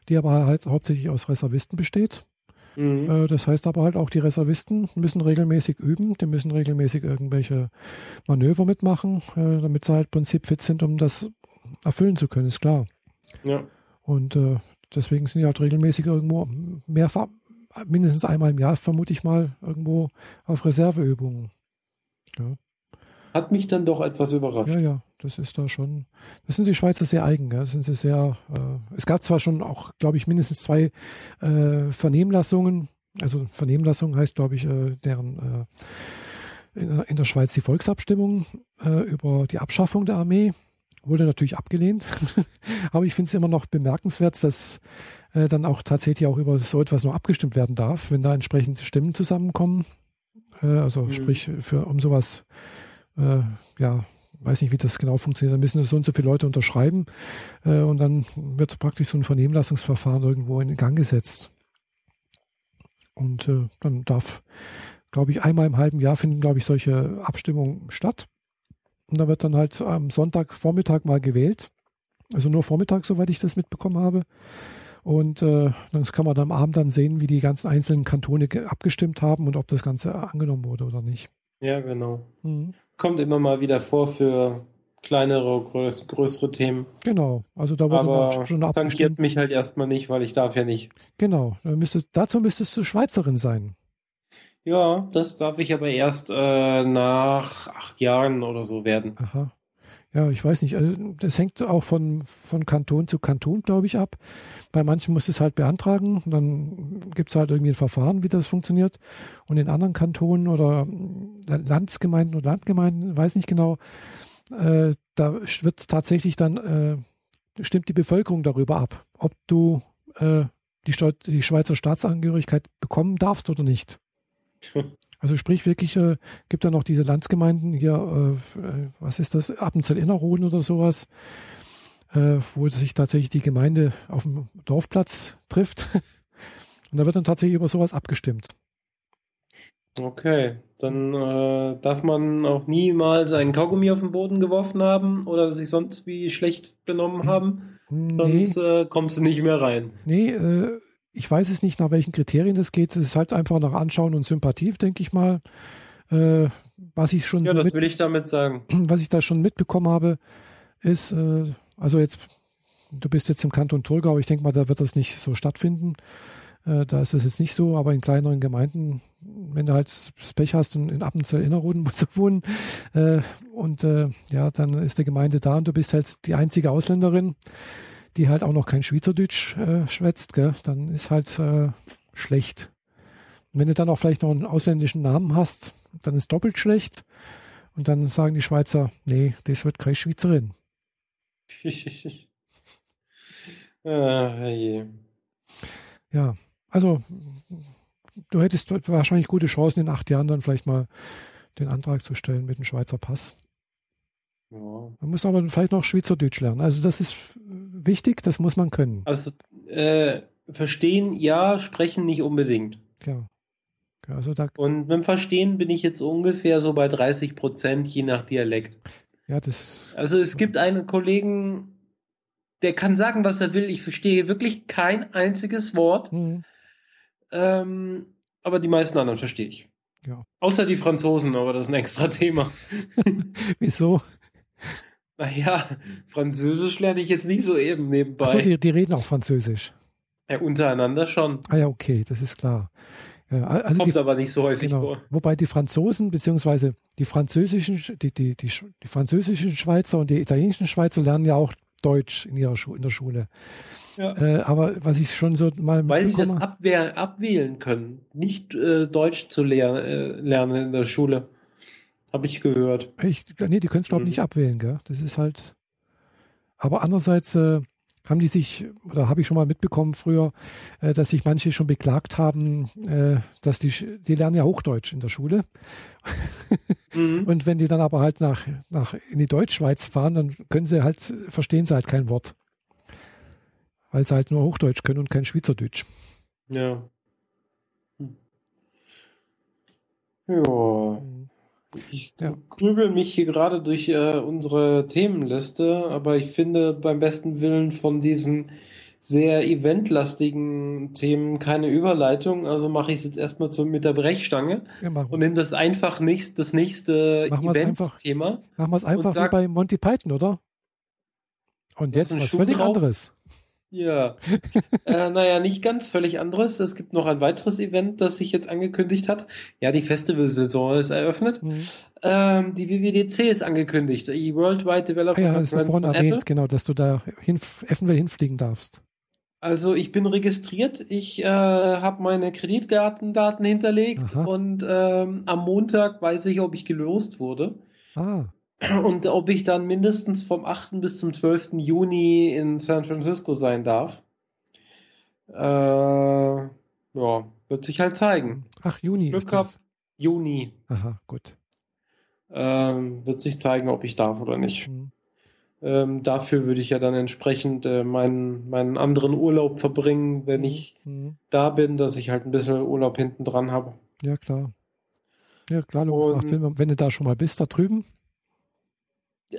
die aber halt hauptsächlich aus Reservisten besteht. Mhm. Äh, das heißt aber halt auch, die Reservisten müssen regelmäßig üben, die müssen regelmäßig irgendwelche Manöver mitmachen, äh, damit sie halt im Prinzip fit sind, um das erfüllen zu können, ist klar. Ja. Und äh, deswegen sind die halt regelmäßig irgendwo mehrfach, mindestens einmal im Jahr, vermute ich mal, irgendwo auf Reserveübungen. Ja. Hat mich dann doch etwas überrascht. Ja, ja, das ist da schon. Das sind die Schweizer sehr eigen. Ja. sind sie sehr. Äh, es gab zwar schon auch, glaube ich, mindestens zwei äh, Vernehmlassungen. Also Vernehmlassung heißt, glaube ich, äh, deren äh, in, in, der Schweiz die Volksabstimmung äh, über die Abschaffung der Armee wurde natürlich abgelehnt. Aber ich finde es immer noch bemerkenswert, dass äh, dann auch tatsächlich auch über so etwas nur abgestimmt werden darf, wenn da entsprechende Stimmen zusammenkommen. also mhm. sprich, für, um sowas ja, weiß nicht, wie das genau funktioniert. Dann müssen so und so viele Leute unterschreiben äh, und dann wird praktisch so ein Vernehmlassungsverfahren irgendwo in Gang gesetzt. Und äh, dann darf, glaube ich, einmal im halben Jahr finden, glaube ich, solche Abstimmungen statt. Und da wird dann halt am Sonntagvormittag mal gewählt. Also nur Vormittag, soweit ich das mitbekommen habe. Und äh, dann kann man dann am Abend dann sehen, wie die ganzen einzelnen Kantone abgestimmt haben und ob das Ganze angenommen wurde oder nicht. Ja, genau. Mhm kommt immer mal wieder vor für kleinere, größ größere Themen. Genau, also da wurde Aber schon abgestimmt. tangiert mich halt erstmal nicht, weil ich darf ja nicht. Genau, müsstest, dazu müsstest du Schweizerin sein. Ja, das darf ich aber erst äh, nach acht Jahren oder so werden. Aha. Ja, ich weiß nicht. Also, das hängt auch von, von Kanton zu Kanton, glaube ich, ab. Bei manchen muss es halt beantragen. Dann gibt es halt irgendwie ein Verfahren, wie das funktioniert. Und in anderen Kantonen oder äh, Landsgemeinden oder Landgemeinden, weiß nicht genau, äh, da wird tatsächlich dann, äh, stimmt die Bevölkerung darüber ab, ob du äh, die, die Schweizer Staatsangehörigkeit bekommen darfst oder nicht. Also sprich wirklich, äh, gibt da noch diese Landsgemeinden hier, äh, äh, was ist das, Appenzell-Innerrhoden oder sowas, äh, wo sich tatsächlich die Gemeinde auf dem Dorfplatz trifft. Und da wird dann tatsächlich über sowas abgestimmt. Okay, dann äh, darf man auch niemals einen Kaugummi auf den Boden geworfen haben oder sich sonst wie schlecht benommen haben. Nee. Sonst äh, kommst du nicht mehr rein. Nee, äh, ich weiß es nicht, nach welchen Kriterien das geht. Es ist halt einfach nach Anschauen und Sympathie, denke ich mal. Äh, was ich schon. Ja, so das mit, will ich damit sagen. Was ich da schon mitbekommen habe, ist, äh, also jetzt, du bist jetzt im Kanton Thurgau, ich denke mal, da wird das nicht so stattfinden. Äh, da ist es jetzt nicht so, aber in kleineren Gemeinden, wenn du halt das Pech hast und in Appenzell Innerrhoden zu wohnen, äh, und äh, ja, dann ist die Gemeinde da und du bist halt die einzige Ausländerin die halt auch noch kein Schweizerdeutsch äh, schwätzt, gell, dann ist halt äh, schlecht. Und wenn du dann auch vielleicht noch einen ausländischen Namen hast, dann ist doppelt schlecht. Und dann sagen die Schweizer, nee, das wird keine Schweizerin. ah, je. Ja, also du hättest wahrscheinlich gute Chancen in acht Jahren dann vielleicht mal den Antrag zu stellen mit dem Schweizer Pass. Ja. Man muss aber vielleicht noch Schweizerdeutsch lernen. Also das ist wichtig, das muss man können. Also äh, verstehen ja, sprechen nicht unbedingt. Ja. Also da Und mit dem Verstehen bin ich jetzt ungefähr so bei 30 Prozent, je nach Dialekt. Ja, das. Also es gibt einen Kollegen, der kann sagen, was er will. Ich verstehe wirklich kein einziges Wort. Mhm. Ähm, aber die meisten anderen verstehe ich. Ja. Außer die Franzosen, aber das ist ein extra Thema. Wieso? Naja, Französisch lerne ich jetzt nicht so eben nebenbei. Achso, die, die reden auch Französisch. Ja, untereinander schon. Ah ja, okay, das ist klar. Also Kommt die, aber nicht so häufig genau, vor. Wobei die Franzosen beziehungsweise die französischen, die, die, die, die, französischen Schweizer und die italienischen Schweizer lernen ja auch Deutsch in ihrer Schu in der Schule. Ja. Äh, aber was ich schon so mal Weil die das abwehr, abwählen können, nicht äh, Deutsch zu lehr, äh, lernen in der Schule. Habe ich gehört. Ich, nee, die können es, glaube ich, mhm. nicht abwählen, gell? Das ist halt. Aber andererseits äh, haben die sich, oder habe ich schon mal mitbekommen früher, äh, dass sich manche schon beklagt haben, äh, dass die, die lernen ja Hochdeutsch in der Schule. Mhm. Und wenn die dann aber halt nach, nach in die Deutschschweiz fahren, dann können sie halt, verstehen sie halt kein Wort. Weil sie halt nur Hochdeutsch können und kein Schweizerdeutsch. Ja. Hm. Ja. Mhm. Ich ja. grübel mich hier gerade durch äh, unsere Themenliste, aber ich finde beim besten Willen von diesen sehr eventlastigen Themen keine Überleitung, also mache ich es jetzt erstmal zu, mit der Brechstange ja, und nehme das einfach nicht, das nächste Events-Thema. Machen wir es einfach sag, wie bei Monty Python, oder? Und jetzt was völlig drauf. anderes. Ja, äh, naja, nicht ganz völlig anderes. Es gibt noch ein weiteres Event, das sich jetzt angekündigt hat. Ja, die Festivalsaison ist eröffnet. Mhm. Ähm, die WWDC ist angekündigt. Die Worldwide Developer ah, ja, das vorhin erwähnt, Apple. genau, dass du da hin, eventuell hinfliegen darfst. Also ich bin registriert, ich äh, habe meine Kreditkartendaten hinterlegt Aha. und ähm, am Montag weiß ich, ob ich gelost wurde. Ah und ob ich dann mindestens vom 8. bis zum 12. Juni in San Francisco sein darf. Äh, ja, wird sich halt zeigen. Ach, Juni Glück ist das. Juni. Aha, gut. Ähm, wird sich zeigen, ob ich darf oder nicht. Mhm. Ähm, dafür würde ich ja dann entsprechend äh, meinen, meinen anderen Urlaub verbringen, wenn mhm. ich mhm. da bin, dass ich halt ein bisschen Urlaub hinten dran habe. Ja, klar. Ja, klar, Und, wenn du da schon mal bist, da drüben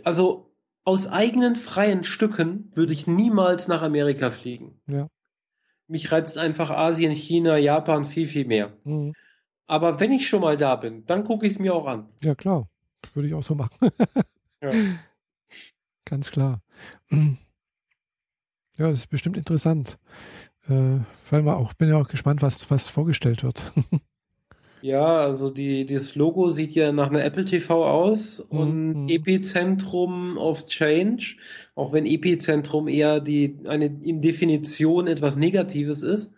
also aus eigenen freien Stücken würde ich niemals nach Amerika fliegen. Ja. Mich reizt einfach Asien, China, Japan viel, viel mehr. Mhm. Aber wenn ich schon mal da bin, dann gucke ich es mir auch an. Ja, klar. Würde ich auch so machen. ja. Ganz klar. Ja, das ist bestimmt interessant. Äh, weil man auch, bin ja auch gespannt, was, was vorgestellt wird. Ja, also die, das Logo sieht ja nach einer Apple TV aus und mhm. Epizentrum of Change, auch wenn Epizentrum eher die eine in Definition etwas Negatives ist.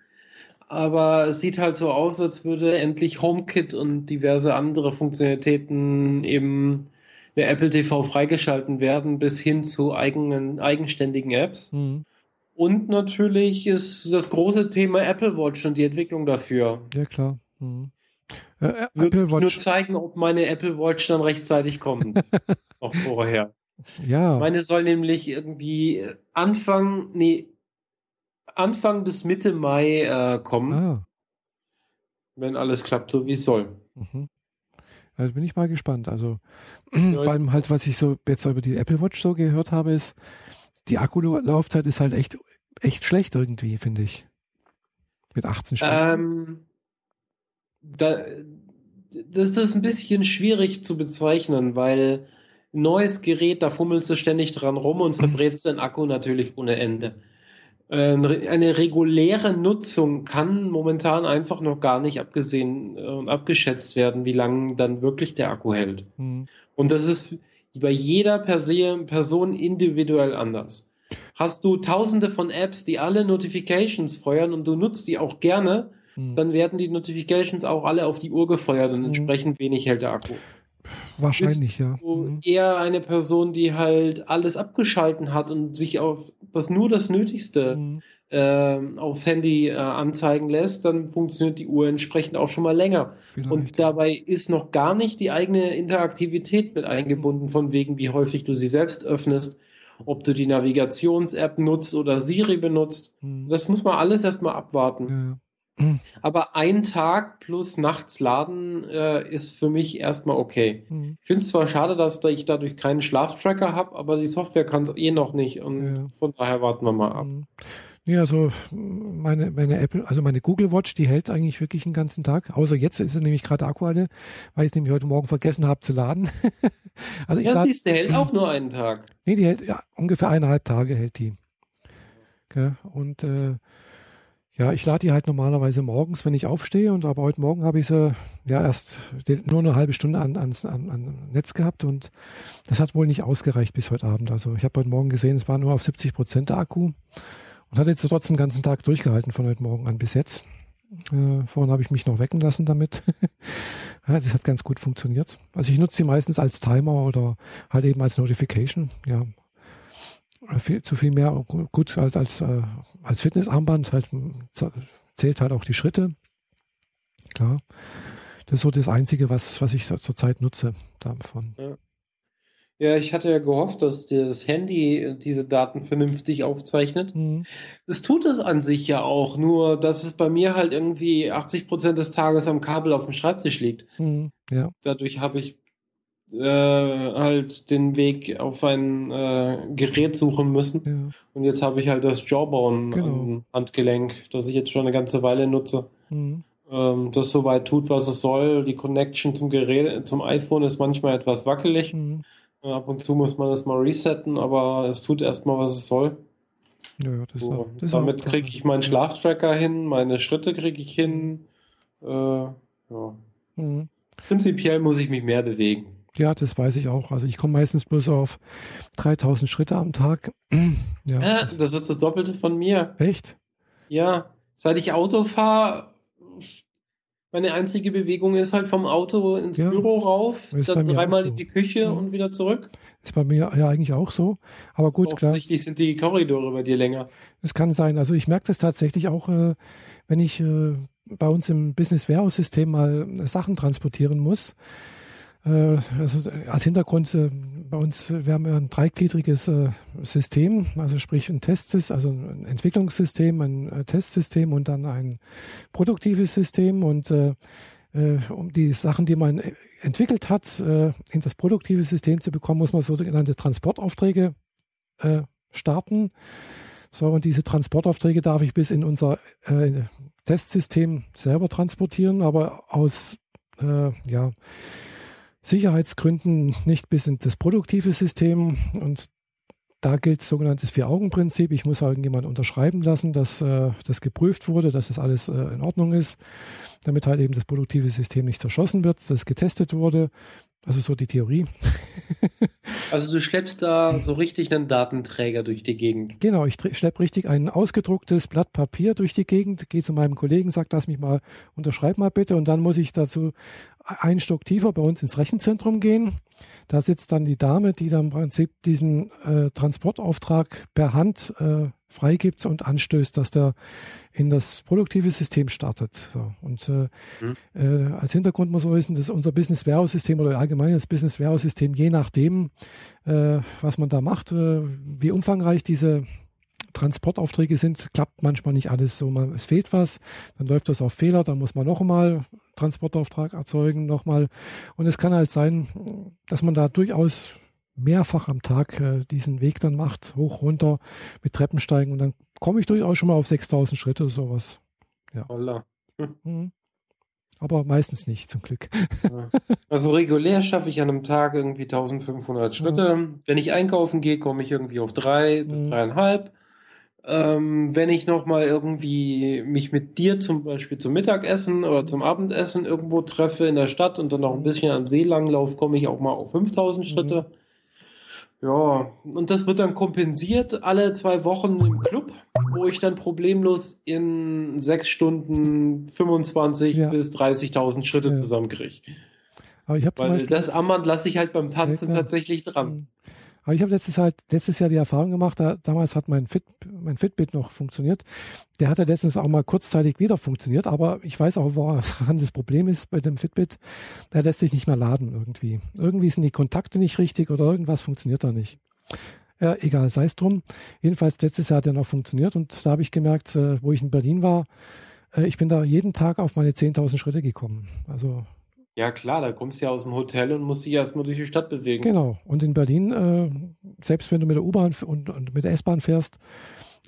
Aber es sieht halt so aus, als würde endlich HomeKit und diverse andere Funktionalitäten im der Apple TV freigeschalten werden, bis hin zu eigenen, eigenständigen Apps. Mhm. Und natürlich ist das große Thema Apple Watch und die Entwicklung dafür. Ja, klar. Mhm. Äh, äh Apple Watch. nur zeigen, ob meine Apple Watch dann rechtzeitig kommt. auch vorher. Ja. Meine soll nämlich irgendwie Anfang, nee, Anfang bis Mitte Mai äh, kommen. Ah. Wenn alles klappt, so wie es soll. Mhm. Also bin ich mal gespannt. Also ja, vor allem halt, was ich so jetzt über die Apple Watch so gehört habe, ist, die Akkulaufzeit ist halt echt, echt schlecht irgendwie, finde ich. Mit 18 Stunden. Ähm, da, das ist ein bisschen schwierig zu bezeichnen, weil neues Gerät, da fummelst du ständig dran rum und verbrätst den Akku natürlich ohne Ende. Ähm, eine reguläre Nutzung kann momentan einfach noch gar nicht abgesehen und abgeschätzt werden, wie lange dann wirklich der Akku hält. Mhm. Und das ist bei jeder Person individuell anders. Hast du tausende von Apps, die alle Notifications feuern und du nutzt die auch gerne, hm. dann werden die Notifications auch alle auf die Uhr gefeuert und hm. entsprechend wenig hält der Akku. Wahrscheinlich, ja. Mhm. Eher eine Person, die halt alles abgeschalten hat und sich auf das nur das Nötigste mhm. äh, aufs Handy äh, anzeigen lässt, dann funktioniert die Uhr entsprechend auch schon mal länger. Vielleicht. Und dabei ist noch gar nicht die eigene Interaktivität mit eingebunden, von wegen, wie häufig du sie selbst öffnest, ob du die Navigations-App nutzt oder Siri benutzt. Mhm. Das muss man alles erstmal abwarten. Ja. Mhm. Aber ein Tag plus nachts laden äh, ist für mich erstmal okay. Mhm. Ich finde es zwar schade, dass ich dadurch keinen Schlaftracker habe, aber die Software kann es eh noch nicht und ja. von daher warten wir mal ab. Mhm. Ja, also meine, meine Apple, also meine Google Watch, die hält eigentlich wirklich den ganzen Tag. Außer jetzt ist sie nämlich gerade Akku alle, weil ich es nämlich heute Morgen vergessen habe zu laden. also ich ja, lad, siehst du, hält auch nur einen Tag. Nee, die hält ja ungefähr eineinhalb Tage hält die. Okay. Und äh, ja, ich lade die halt normalerweise morgens, wenn ich aufstehe, und aber heute Morgen habe ich sie ja erst nur eine halbe Stunde an, an, an Netz gehabt und das hat wohl nicht ausgereicht bis heute Abend. Also ich habe heute Morgen gesehen, es war nur auf 70 Prozent der Akku und hat jetzt trotzdem den ganzen Tag durchgehalten von heute Morgen an bis jetzt. Äh, vorhin habe ich mich noch wecken lassen damit. ja, das hat ganz gut funktioniert. Also ich nutze sie meistens als Timer oder halt eben als Notification. Ja, viel, zu viel mehr gut als, als, äh, als Fitnessarmband halt, zählt halt auch die Schritte. Klar. Das ist so das Einzige, was, was ich zurzeit nutze davon. Ja. ja. ich hatte ja gehofft, dass das Handy diese Daten vernünftig aufzeichnet. Mhm. Das tut es an sich ja auch, nur dass es bei mir halt irgendwie 80 Prozent des Tages am Kabel auf dem Schreibtisch liegt. Mhm. Ja. Dadurch habe ich äh, halt den Weg auf ein äh, Gerät suchen müssen. Ja. Und jetzt habe ich halt das Jawbone genau. Handgelenk, das ich jetzt schon eine ganze Weile nutze. Mhm. Ähm, das soweit tut, was es soll. Die Connection zum Gerät, zum iPhone ist manchmal etwas wackelig. Mhm. Ab und zu muss man das mal resetten, aber es tut erstmal, was es soll. Ja, das so. auch, das Damit kriege ich meinen Schlaftracker hin, meine Schritte kriege ich hin. Äh, ja. Mhm. Prinzipiell muss ich mich mehr bewegen. Ja, das weiß ich auch. Also ich komme meistens bloß auf 3000 Schritte am Tag. ja, ja, das ist das Doppelte von mir. Echt? Ja, seit ich Auto fahre, meine einzige Bewegung ist halt vom Auto ins ja, Büro rauf, dann dreimal so. in die Küche ja. und wieder zurück. Ist bei mir ja eigentlich auch so. Aber gut, klar. Offensichtlich sind die Korridore bei dir länger. Es kann sein. Also ich merke das tatsächlich auch, äh, wenn ich äh, bei uns im Business Warehouse System mal Sachen transportieren muss äh, also als Hintergrund äh, bei uns, wir haben ein dreigliedriges äh, System, also sprich ein Testsystem, also ein Entwicklungssystem, ein Testsystem und dann ein produktives System und um die Sachen, die man entwickelt hat, in das produktive System zu bekommen, muss man sogenannte Transportaufträge starten. So, und diese Transportaufträge darf ich bis in unser Testsystem selber transportieren, aber aus ja, Sicherheitsgründen nicht bis in das produktive System und da gilt das sogenannte Vier-Augen-Prinzip. Ich muss irgendjemand unterschreiben lassen, dass äh, das geprüft wurde, dass das alles äh, in Ordnung ist, damit halt eben das produktive System nicht zerschossen wird, dass es getestet wurde. Also so die Theorie. also du schleppst da so richtig einen Datenträger durch die Gegend. Genau, ich schleppe richtig ein ausgedrucktes Blatt Papier durch die Gegend, gehe zu meinem Kollegen, sage, lass mich mal, unterschreib mal bitte und dann muss ich dazu einen Stock tiefer bei uns ins Rechenzentrum gehen. Da sitzt dann die Dame, die dann im Prinzip diesen äh, Transportauftrag per Hand äh, freigibt und anstößt, dass der in das produktive System startet. So. Und äh, mhm. äh, als Hintergrund muss man wissen, dass unser Business Warehouse System oder allgemein das Business Warehouse System, je nachdem, äh, was man da macht, äh, wie umfangreich diese Transportaufträge sind, klappt manchmal nicht alles so. Man, es fehlt was, dann läuft das auf Fehler, dann muss man nochmal Transportauftrag erzeugen, nochmal. Und es kann halt sein, dass man da durchaus mehrfach am Tag äh, diesen Weg dann macht, hoch, runter, mit Treppensteigen und dann komme ich durchaus schon mal auf 6000 Schritte oder sowas. Ja. Hm. Mhm. Aber meistens nicht, zum Glück. Also regulär schaffe ich an einem Tag irgendwie 1500 Schritte. Ja. Wenn ich einkaufen gehe, komme ich irgendwie auf drei bis mhm. dreieinhalb. Ähm, wenn ich noch mal irgendwie mich mit dir zum Beispiel zum Mittagessen oder zum Abendessen irgendwo treffe in der Stadt und dann noch ein bisschen am See langlauf, komme ich auch mal auf 5000 Schritte. Mhm. Ja, und das wird dann kompensiert alle zwei Wochen im Club, wo ich dann problemlos in sechs Stunden 25 ja. bis 30.000 Schritte ja. zusammenkriege. Aber ich habe zum Beispiel das Armband lasse ich halt beim Tanzen ja, tatsächlich dran. Aber ich habe letztes, halt, letztes Jahr die Erfahrung gemacht, da, damals hat mein, Fit, mein Fitbit noch funktioniert. Der hat ja letztens auch mal kurzzeitig wieder funktioniert, aber ich weiß auch, woran das Problem ist bei dem Fitbit. Der lässt sich nicht mehr laden irgendwie. Irgendwie sind die Kontakte nicht richtig oder irgendwas funktioniert da nicht. Ja, egal, sei es drum. Jedenfalls letztes Jahr hat er noch funktioniert und da habe ich gemerkt, äh, wo ich in Berlin war, äh, ich bin da jeden Tag auf meine 10.000 Schritte gekommen. Also ja, klar, da kommst du ja aus dem Hotel und musst dich erstmal durch die Stadt bewegen. Genau. Und in Berlin, äh, selbst wenn du mit der U-Bahn und, und, mit der S-Bahn fährst,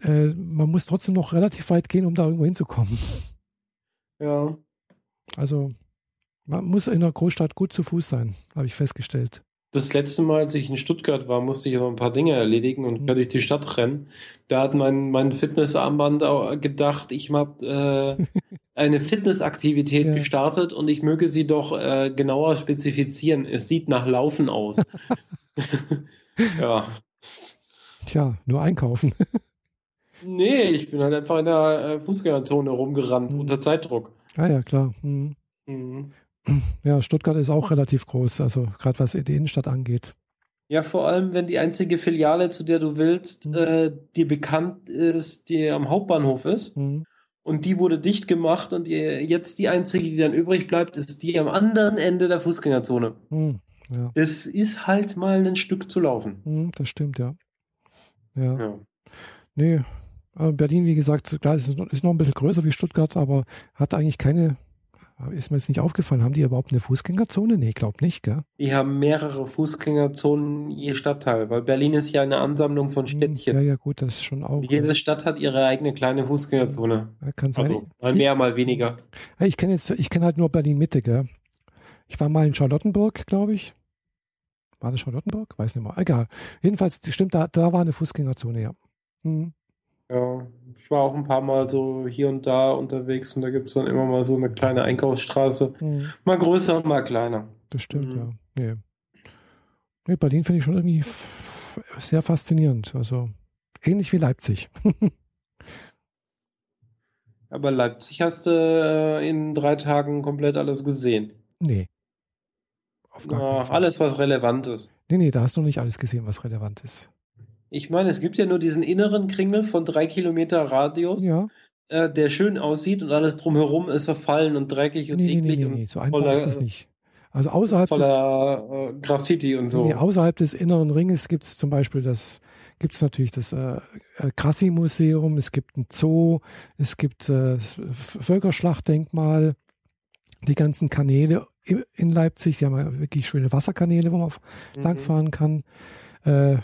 äh, man muss trotzdem noch relativ weit gehen, um da irgendwo hinzukommen. Ja. Also, man muss in der Großstadt gut zu Fuß sein, habe ich festgestellt das letzte Mal, als ich in Stuttgart war, musste ich aber ein paar Dinge erledigen und mhm. durch die Stadt rennen. Da hat mein, mein Fitnessarmband gedacht, ich habe äh, eine Fitnessaktivität ja. gestartet und ich möge sie doch äh, genauer spezifizieren. Es sieht nach Laufen aus. ja. Tja, nur einkaufen. nee, ich bin halt einfach in der äh, Fußgängerzone rumgerannt mhm. unter Zeitdruck. Ah ja, klar. Mhm. Mhm. Ja, Stuttgart ist auch relativ groß, also gerade was die Innenstadt angeht. Ja, vor allem, wenn die einzige Filiale, zu der du willst, mhm. äh, dir bekannt ist, die am Hauptbahnhof ist. Mhm. Und die wurde dicht gemacht und die, jetzt die einzige, die dann übrig bleibt, ist die am anderen Ende der Fußgängerzone. Mhm. Ja. Das ist halt mal ein Stück zu laufen. Mhm, das stimmt, ja. Ja. ja. Nee, Berlin, wie gesagt, klar, ist noch ein bisschen größer wie Stuttgart, aber hat eigentlich keine ist mir jetzt nicht aufgefallen. Haben die überhaupt eine Fußgängerzone? Nee, ich glaube nicht, gell? Die haben mehrere Fußgängerzonen je Stadtteil, weil Berlin ist ja eine Ansammlung von hm, Städtchen. Ja, ja, gut, das ist schon auch. Jede Stadt hat ihre eigene kleine Fußgängerzone. Ja, kann sein. Also, mal mehr, mal weniger. Ich kenne jetzt, ich kenne halt nur Berlin-Mitte, gell? Ich war mal in Charlottenburg, glaube ich. War das Charlottenburg? Weiß nicht mehr. Egal. Jedenfalls, stimmt, da, da war eine Fußgängerzone, ja. Hm. Ja, ich war auch ein paar Mal so hier und da unterwegs und da gibt es dann immer mal so eine kleine Einkaufsstraße. Mhm. Mal größer, mal kleiner. Das stimmt, mhm. ja. Nee. nee Berlin finde ich schon irgendwie sehr faszinierend. Also ähnlich wie Leipzig. Aber Leipzig hast du äh, in drei Tagen komplett alles gesehen. Nee. Auf gar ja, alles, was relevant ist. Nee, nee, da hast du nicht alles gesehen, was relevant ist. Ich meine, es gibt ja nur diesen inneren Kringel von drei Kilometer Radius, ja. äh, der schön aussieht und alles drumherum ist verfallen und dreckig und nee, eklig. Nee, nee, nee, so einfach voller, ist das nicht. Also außerhalb voller des, äh, Graffiti und so. Nee, außerhalb des inneren Ringes gibt es zum Beispiel das, gibt es natürlich das äh, äh, Krassi-Museum, es gibt ein Zoo, es gibt äh, das Völkerschlachtdenkmal, die ganzen Kanäle in Leipzig, die haben ja wirklich schöne Wasserkanäle, wo man mhm. langfahren kann. Äh,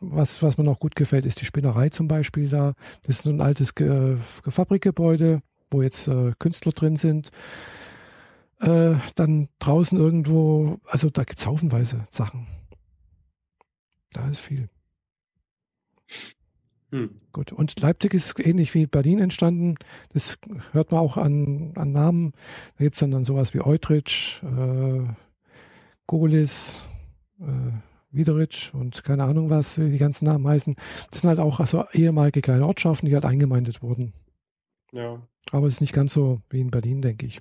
was, was mir noch gut gefällt, ist die Spinnerei zum Beispiel da. Das ist so ein altes Ge Fabrikgebäude, wo jetzt äh, Künstler drin sind. Äh, dann draußen irgendwo, also da gibt es haufenweise Sachen. Da ist viel. Hm. Gut, und Leipzig ist ähnlich wie Berlin entstanden. Das hört man auch an, an Namen. Da gibt es dann, dann sowas wie Eutrich, äh, Golis, äh, Wiederitsch und keine Ahnung was, wie die ganzen Namen heißen. Das sind halt auch so ehemalige kleine Ortschaften, die halt eingemeindet wurden. Ja. Aber es ist nicht ganz so wie in Berlin, denke ich.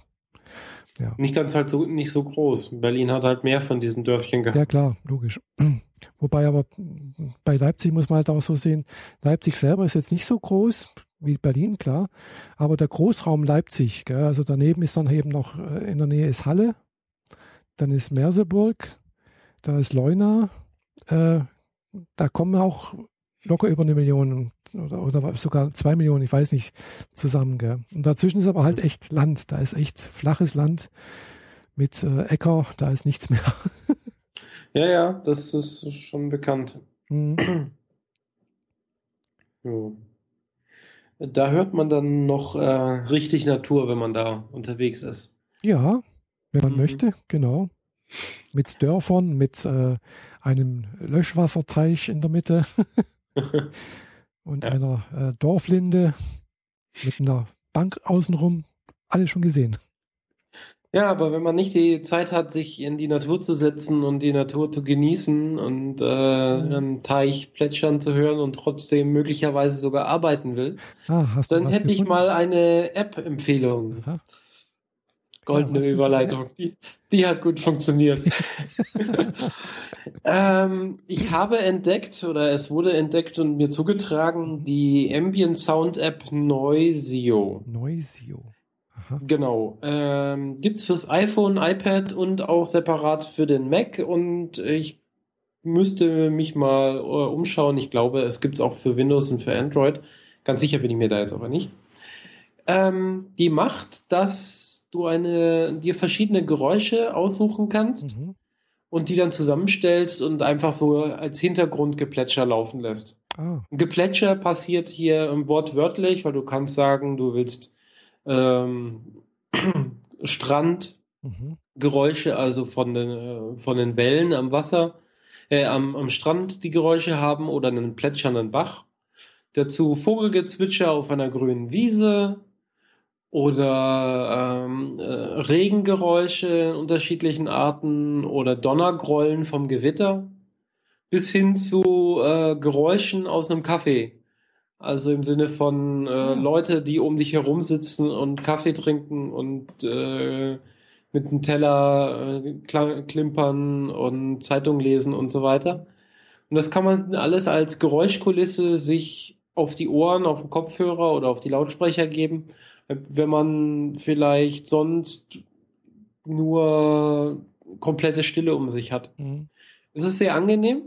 Ja. Nicht ganz halt so, nicht so groß. Berlin hat halt mehr von diesen Dörfchen gehabt. Ja, klar, logisch. Wobei aber bei Leipzig muss man halt auch so sehen, Leipzig selber ist jetzt nicht so groß wie Berlin, klar, aber der Großraum Leipzig, gell, also daneben ist dann eben noch, äh, in der Nähe ist Halle, dann ist Merseburg, da ist Leuna, äh, da kommen auch locker über eine Million oder, oder sogar zwei Millionen, ich weiß nicht, zusammen. Gell? Und dazwischen ist aber halt echt Land. Da ist echt flaches Land mit äh, Äcker, da ist nichts mehr. ja, ja, das ist schon bekannt. Mhm. so. Da hört man dann noch äh, richtig Natur, wenn man da unterwegs ist. Ja, wenn man mhm. möchte, genau mit Dörfern, mit äh, einem Löschwasserteich in der Mitte und ja. einer äh, Dorflinde mit einer Bank außenrum. Alles schon gesehen. Ja, aber wenn man nicht die Zeit hat, sich in die Natur zu setzen und die Natur zu genießen und äh, mhm. einen Teich plätschern zu hören und trotzdem möglicherweise sogar arbeiten will, ah, dann hätte gefunden? ich mal eine App-Empfehlung. Goldene ja, Überleitung. Die, die, hat gut funktioniert. ähm, ich habe entdeckt, oder es wurde entdeckt und mir zugetragen, die Ambient Sound App Noisio. Noisio. Aha. Genau. Ähm, Gibt es fürs iPhone, iPad und auch separat für den Mac. Und ich müsste mich mal äh, umschauen. Ich glaube, es gibt es auch für Windows und für Android. Ganz sicher bin ich mir da jetzt aber nicht. Ähm, die macht, dass du eine, dir verschiedene Geräusche aussuchen kannst mhm. und die dann zusammenstellst und einfach so als Hintergrundgeplätscher laufen lässt. Ah. Geplätscher passiert hier wortwörtlich, weil du kannst sagen, du willst ähm, Strandgeräusche, mhm. also von den, äh, von den Wellen am Wasser, äh, am, am Strand die Geräusche haben oder einen plätschernden Bach. Dazu Vogelgezwitscher auf einer grünen Wiese, oder ähm, äh, Regengeräusche in unterschiedlichen Arten oder Donnergrollen vom Gewitter bis hin zu äh, Geräuschen aus einem Kaffee. Also im Sinne von äh, ja. Ah. Leute, die um dich herum sitzen und Kaffee trinken und äh, mit einem Teller äh, klimpern und Zeitung lesen und so weiter. Und das kann man alles als Geräuschkulisse sich auf die Ohren, auf den Kopfhörer oder auf die Lautsprecher geben wenn man vielleicht sonst nur komplette Stille um sich hat. Mhm. Es ist sehr angenehm.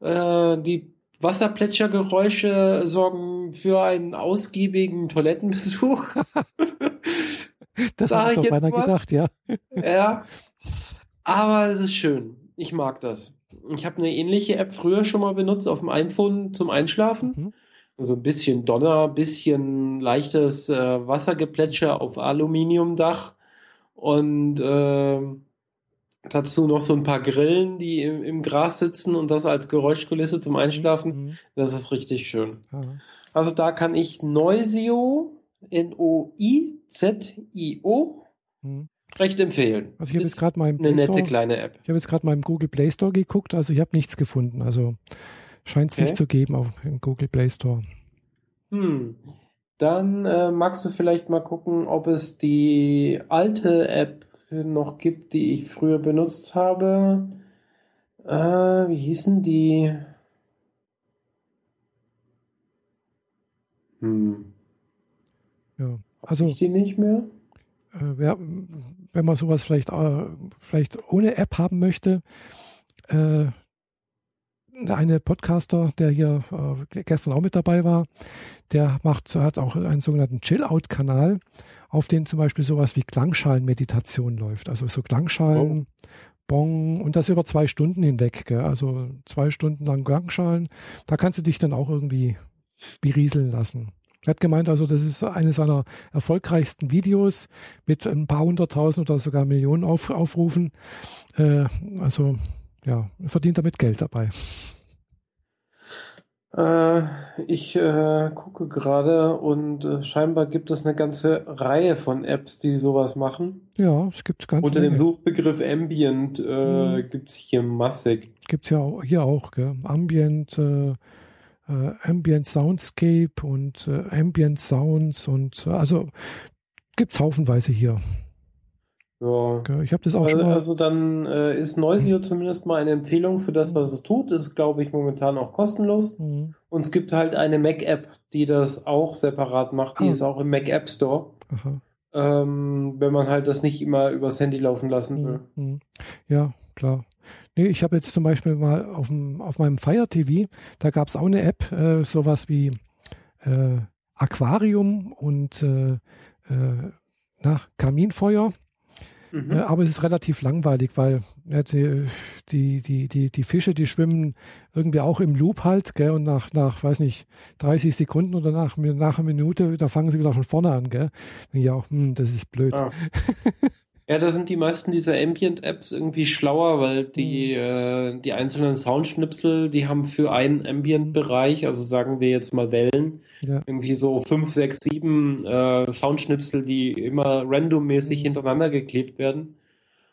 Äh, die Wasserplätschergeräusche sorgen für einen ausgiebigen Toilettenbesuch. das habe ich doch beinahe gedacht, ja. ja. Aber es ist schön. Ich mag das. Ich habe eine ähnliche App früher schon mal benutzt auf dem iPhone zum Einschlafen. Mhm so ein bisschen Donner, bisschen leichtes äh, Wassergeplätscher auf Aluminiumdach und äh, dazu noch so ein paar Grillen, die im, im, Gras sitzen und das als Geräuschkulisse zum Einschlafen. Mhm. Das ist richtig schön. Mhm. Also da kann ich Noisio, N-O-I-Z-I-O, mhm. recht empfehlen. Also ich habe jetzt gerade mal eine nette kleine App. Ich habe jetzt gerade mal im Google Play Store geguckt, also ich habe nichts gefunden. Also Scheint es okay. nicht zu geben auf dem Google Play Store. Hm. Dann äh, magst du vielleicht mal gucken, ob es die alte App noch gibt, die ich früher benutzt habe. Äh, wie hießen die? Hm. Ja, also. Ich die nicht mehr? Äh, wer, wenn man sowas vielleicht, äh, vielleicht ohne App haben möchte, äh, eine Podcaster, der hier äh, gestern auch mit dabei war, der macht, hat auch einen sogenannten Chill-Out-Kanal, auf dem zum Beispiel sowas wie Klangschalenmeditation läuft. Also so Klangschalen, oh. Bong und das über zwei Stunden hinweg. Gell? Also zwei Stunden lang Klangschalen. Da kannst du dich dann auch irgendwie berieseln lassen. Er hat gemeint, also das ist eines seiner erfolgreichsten Videos mit ein paar hunderttausend oder sogar Millionen Auf, Aufrufen. Äh, also ja, verdient damit Geld dabei. Äh, ich äh, gucke gerade und äh, scheinbar gibt es eine ganze Reihe von Apps, die sowas machen. Ja, es gibt ganz Unter dem Suchbegriff Ambient mhm. gibt es hier massig. Gibt es ja auch, hier auch, gell? Ambient, äh, äh, Ambient Soundscape und Ambient Sounds und also gibt es haufenweise hier. Ja. Ich habe das auch also, schon mal. Also dann äh, ist Noisio zumindest mal eine Empfehlung für das, was es tut. Ist, glaube ich, momentan auch kostenlos. Mhm. Und es gibt halt eine Mac-App, die das auch separat macht. Die ah. ist auch im Mac App Store. Ähm, wenn man halt das nicht immer übers Handy laufen lassen mhm. will. Mhm. Ja, klar. Nee, ich habe jetzt zum Beispiel mal auf, dem, auf meinem Fire TV, da gab es auch eine App, äh, sowas wie äh, Aquarium und äh, äh na, Kaminfeuer. Mhm. aber es ist relativ langweilig, weil ja, die, die, die, die, Fische, die schwimmen irgendwie auch im Loop halt, gell, und nach, nach, weiß nicht, 30 Sekunden oder nach, nach einer Minute, da fangen sie wieder von vorne an, gell. Ja, auch, hm, das ist blöd. Ah. Ja, da sind die meisten dieser Ambient-Apps irgendwie schlauer, weil die, mhm. äh, die einzelnen Soundschnipsel, die haben für einen Ambient-Bereich, also sagen wir jetzt mal Wellen, ja. irgendwie so fünf, sechs, sieben äh, Soundschnipsel, die immer randommäßig mhm. hintereinander geklebt werden.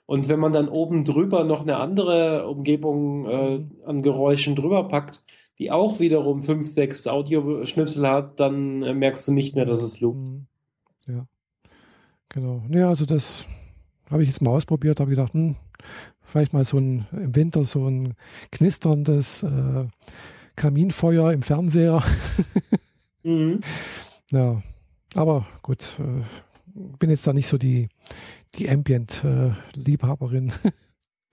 Und wenn man dann oben drüber noch eine andere Umgebung äh, mhm. an Geräuschen drüber packt, die auch wiederum fünf, sechs Audioschnipsel hat, dann äh, merkst du nicht mehr, dass es loopt. Ja. Genau. Ja, also das habe ich jetzt mal ausprobiert, habe gedacht, hm, vielleicht mal so ein im Winter so ein knisterndes äh, Kaminfeuer im Fernseher. mhm. Ja, aber gut, äh, bin jetzt da nicht so die, die Ambient-Liebhaberin. Äh,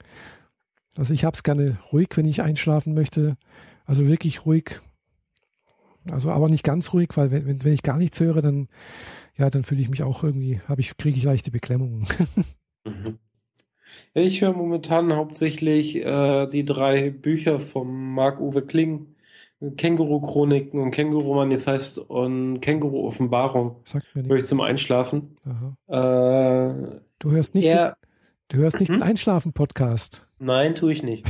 also ich habe es gerne ruhig, wenn ich einschlafen möchte. Also wirklich ruhig. Also aber nicht ganz ruhig, weil wenn, wenn ich gar nichts höre, dann ja, dann fühle ich mich auch irgendwie, habe ich, kriege ich leichte Beklemmungen. mhm. Ich höre momentan hauptsächlich äh, die drei Bücher von Marc-Uwe Kling. Känguru-Chroniken und Känguru-Manifest und Känguru-Offenbarung. Sagt mir Höre ich zum Einschlafen. Äh, du hörst nicht, er, den, du hörst nicht den Einschlafen-Podcast. Nein, tue ich nicht.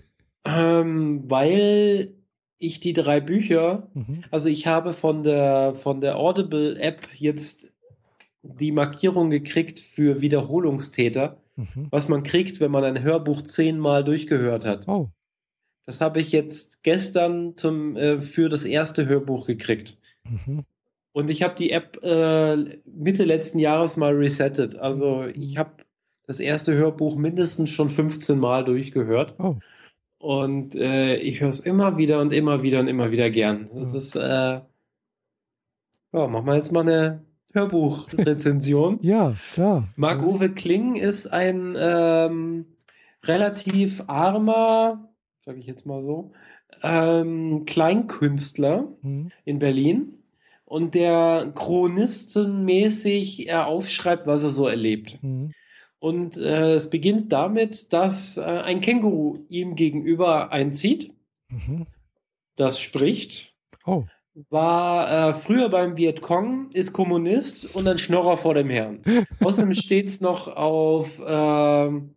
ähm, weil ich die drei Bücher, mhm. also ich habe von der, von der Audible-App jetzt die Markierung gekriegt für Wiederholungstäter, mhm. was man kriegt, wenn man ein Hörbuch zehnmal durchgehört hat. Oh. Das habe ich jetzt gestern zum, äh, für das erste Hörbuch gekriegt. Mhm. Und ich habe die App äh, Mitte letzten Jahres mal resettet. Also ich habe das erste Hörbuch mindestens schon 15 Mal durchgehört. Oh. Und äh, ich höre es immer wieder und immer wieder und immer wieder gern. Das ist, äh, ja, machen wir jetzt mal eine Hörbuchrezension. ja, klar. Marc-Uwe Kling ist ein ähm, relativ armer, sage ich jetzt mal so, ähm, Kleinkünstler mhm. in Berlin und der chronistenmäßig äh, aufschreibt, was er so erlebt. Mhm. Und äh, es beginnt damit, dass äh, ein Känguru ihm gegenüber einzieht, mhm. das spricht, oh. War äh, früher beim Vietcong, ist Kommunist und ein Schnorrer vor dem Herrn. Außerdem steht es noch auf ähm,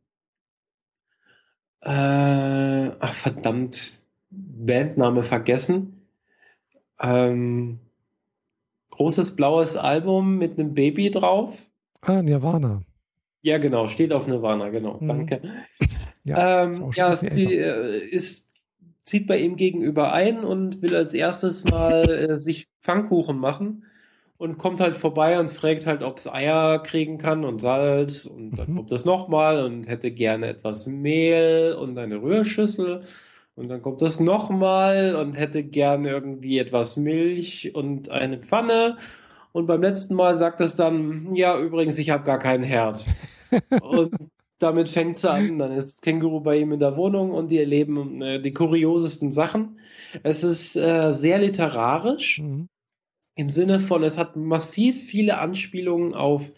äh, ach verdammt, Bandname vergessen. Ähm, großes blaues Album mit einem Baby drauf. Ah, Nirvana. Ja, genau, steht auf Nirvana, genau, mhm. danke. ja, ähm, ja es die, äh, ist, zieht bei ihm gegenüber ein und will als erstes mal äh, sich Pfannkuchen machen und kommt halt vorbei und fragt halt, ob es Eier kriegen kann und Salz und dann mhm. kommt das nochmal und hätte gerne etwas Mehl und eine Rührschüssel und dann kommt das nochmal und hätte gerne irgendwie etwas Milch und eine Pfanne und beim letzten Mal sagt es dann, ja übrigens, ich habe gar keinen Herd. und damit fängt es an. Dann ist das Känguru bei ihm in der Wohnung und die erleben äh, die kuriosesten Sachen. Es ist äh, sehr literarisch. Mhm. Im Sinne von, es hat massiv viele Anspielungen auf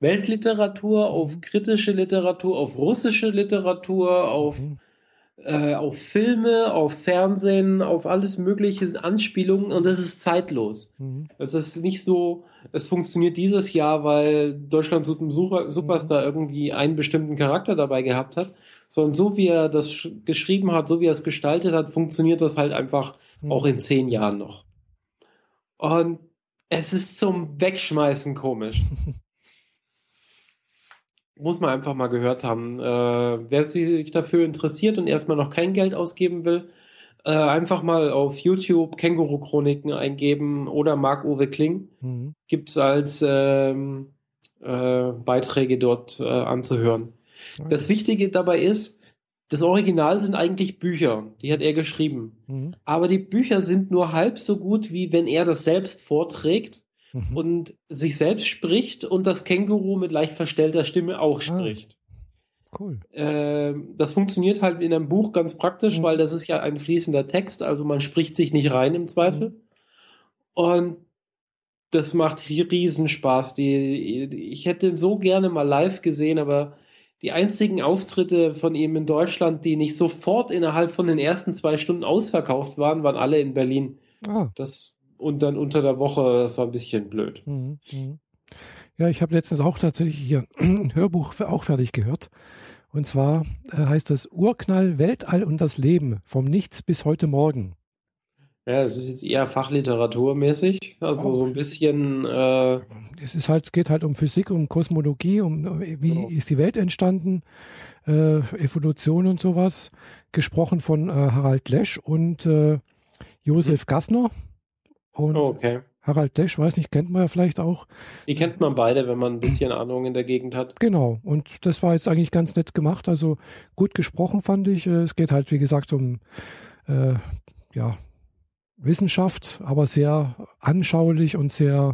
Weltliteratur, auf mhm. kritische Literatur, auf russische Literatur, auf, mhm. Äh, auf Filme, auf Fernsehen, auf alles mögliche Anspielungen und das ist zeitlos. Mhm. Das ist nicht so, es funktioniert dieses Jahr, weil Deutschland Super, Superstar mhm. irgendwie einen bestimmten Charakter dabei gehabt hat, sondern so wie er das geschrieben hat, so wie er es gestaltet hat, funktioniert das halt einfach mhm. auch in zehn Jahren noch. Und es ist zum Wegschmeißen komisch. Muss man einfach mal gehört haben. Äh, wer sich dafür interessiert und erstmal noch kein Geld ausgeben will, äh, einfach mal auf YouTube Känguru-Chroniken eingeben oder Marc-Uwe Kling. Mhm. Gibt es als ähm, äh, Beiträge dort äh, anzuhören. Okay. Das Wichtige dabei ist, das Original sind eigentlich Bücher, die hat er geschrieben. Mhm. Aber die Bücher sind nur halb so gut, wie wenn er das selbst vorträgt mhm. und sich selbst spricht und das Känguru mit leicht verstellter Stimme auch ah. spricht. Cool. Äh, das funktioniert halt in einem Buch ganz praktisch, mhm. weil das ist ja ein fließender Text, also man spricht sich nicht rein im Zweifel. Mhm. Und das macht riesen Spaß. Die, ich hätte so gerne mal live gesehen, aber die einzigen Auftritte von ihm in Deutschland, die nicht sofort innerhalb von den ersten zwei Stunden ausverkauft waren, waren alle in Berlin. Ah. Das, und dann unter der Woche, das war ein bisschen blöd. Mhm. mhm. Ja, ich habe letztens auch tatsächlich hier ein Hörbuch auch fertig gehört. Und zwar äh, heißt das Urknall, Weltall und das Leben vom Nichts bis heute Morgen. Ja, es ist jetzt eher fachliteraturmäßig, also auch. so ein bisschen. Äh es ist halt, geht halt um Physik, um Kosmologie, um wie genau. ist die Welt entstanden, äh, Evolution und sowas. Gesprochen von äh, Harald Lesch und äh, Josef mhm. Gassner. Und, oh, okay. Harald Desch, weiß nicht, kennt man ja vielleicht auch. Die kennt man beide, wenn man ein bisschen Ahnung in der Gegend hat. Genau, und das war jetzt eigentlich ganz nett gemacht. Also gut gesprochen fand ich. Äh, es geht halt, wie gesagt, um äh, ja, Wissenschaft, aber sehr anschaulich und sehr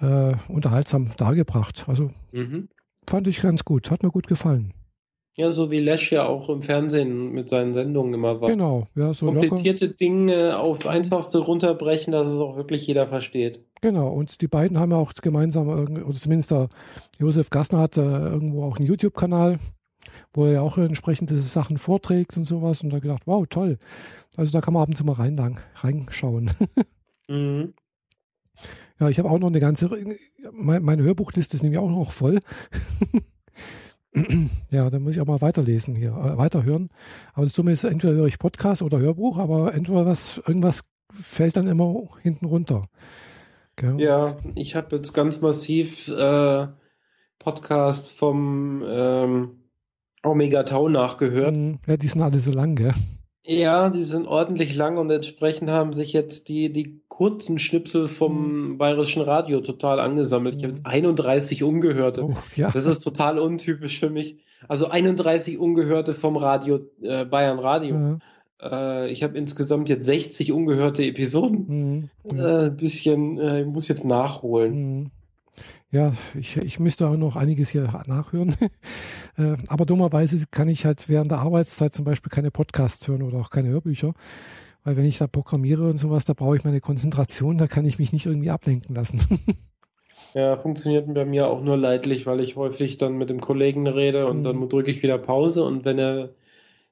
äh, unterhaltsam dargebracht. Also mhm. fand ich ganz gut, hat mir gut gefallen. Ja, so wie Lesch ja auch im Fernsehen mit seinen Sendungen immer war. Genau, ja, so Komplizierte locker. Dinge aufs Einfachste runterbrechen, dass es auch wirklich jeder versteht. Genau, und die beiden haben ja auch gemeinsam, oder zumindest der Josef Gassner hat äh, irgendwo auch einen YouTube-Kanal, wo er ja auch entsprechende Sachen vorträgt und sowas. Und da gedacht, wow, toll. Also da kann man ab und zu mal rein, reinschauen. mhm. Ja, ich habe auch noch eine ganze, meine Hörbuchliste ist nämlich auch noch voll. ja, dann muss ich auch mal weiterlesen hier, äh, weiterhören. Aber das Dumme ist, entweder höre ich Podcast oder Hörbuch, aber entweder was, irgendwas fällt dann immer hinten runter. Okay. Ja, ich habe jetzt ganz massiv äh, Podcast vom ähm, Omega Tau nachgehört. Mhm. Ja, die sind alle so lang, gell? Ja, die sind ordentlich lang und entsprechend haben sich jetzt die, die kurzen Schnipsel vom mhm. Bayerischen Radio total angesammelt. Ich habe jetzt 31 mhm. Ungehörte. Oh, ja. Das ist total untypisch für mich. Also 31 Ungehörte vom Radio, äh, Bayern Radio. Mhm. Äh, ich habe insgesamt jetzt 60 ungehörte Episoden. Mhm. Äh, ein bisschen, äh, ich muss jetzt nachholen. Ja, ich, ich müsste auch noch einiges hier nachhören. Äh, aber dummerweise kann ich halt während der Arbeitszeit zum Beispiel keine Podcasts hören oder auch keine Hörbücher. Weil wenn ich da programmiere und sowas, da brauche ich meine Konzentration, da kann ich mich nicht irgendwie ablenken lassen. ja, funktioniert bei mir auch nur leidlich, weil ich häufig dann mit dem Kollegen rede und mhm. dann drücke ich wieder Pause und wenn er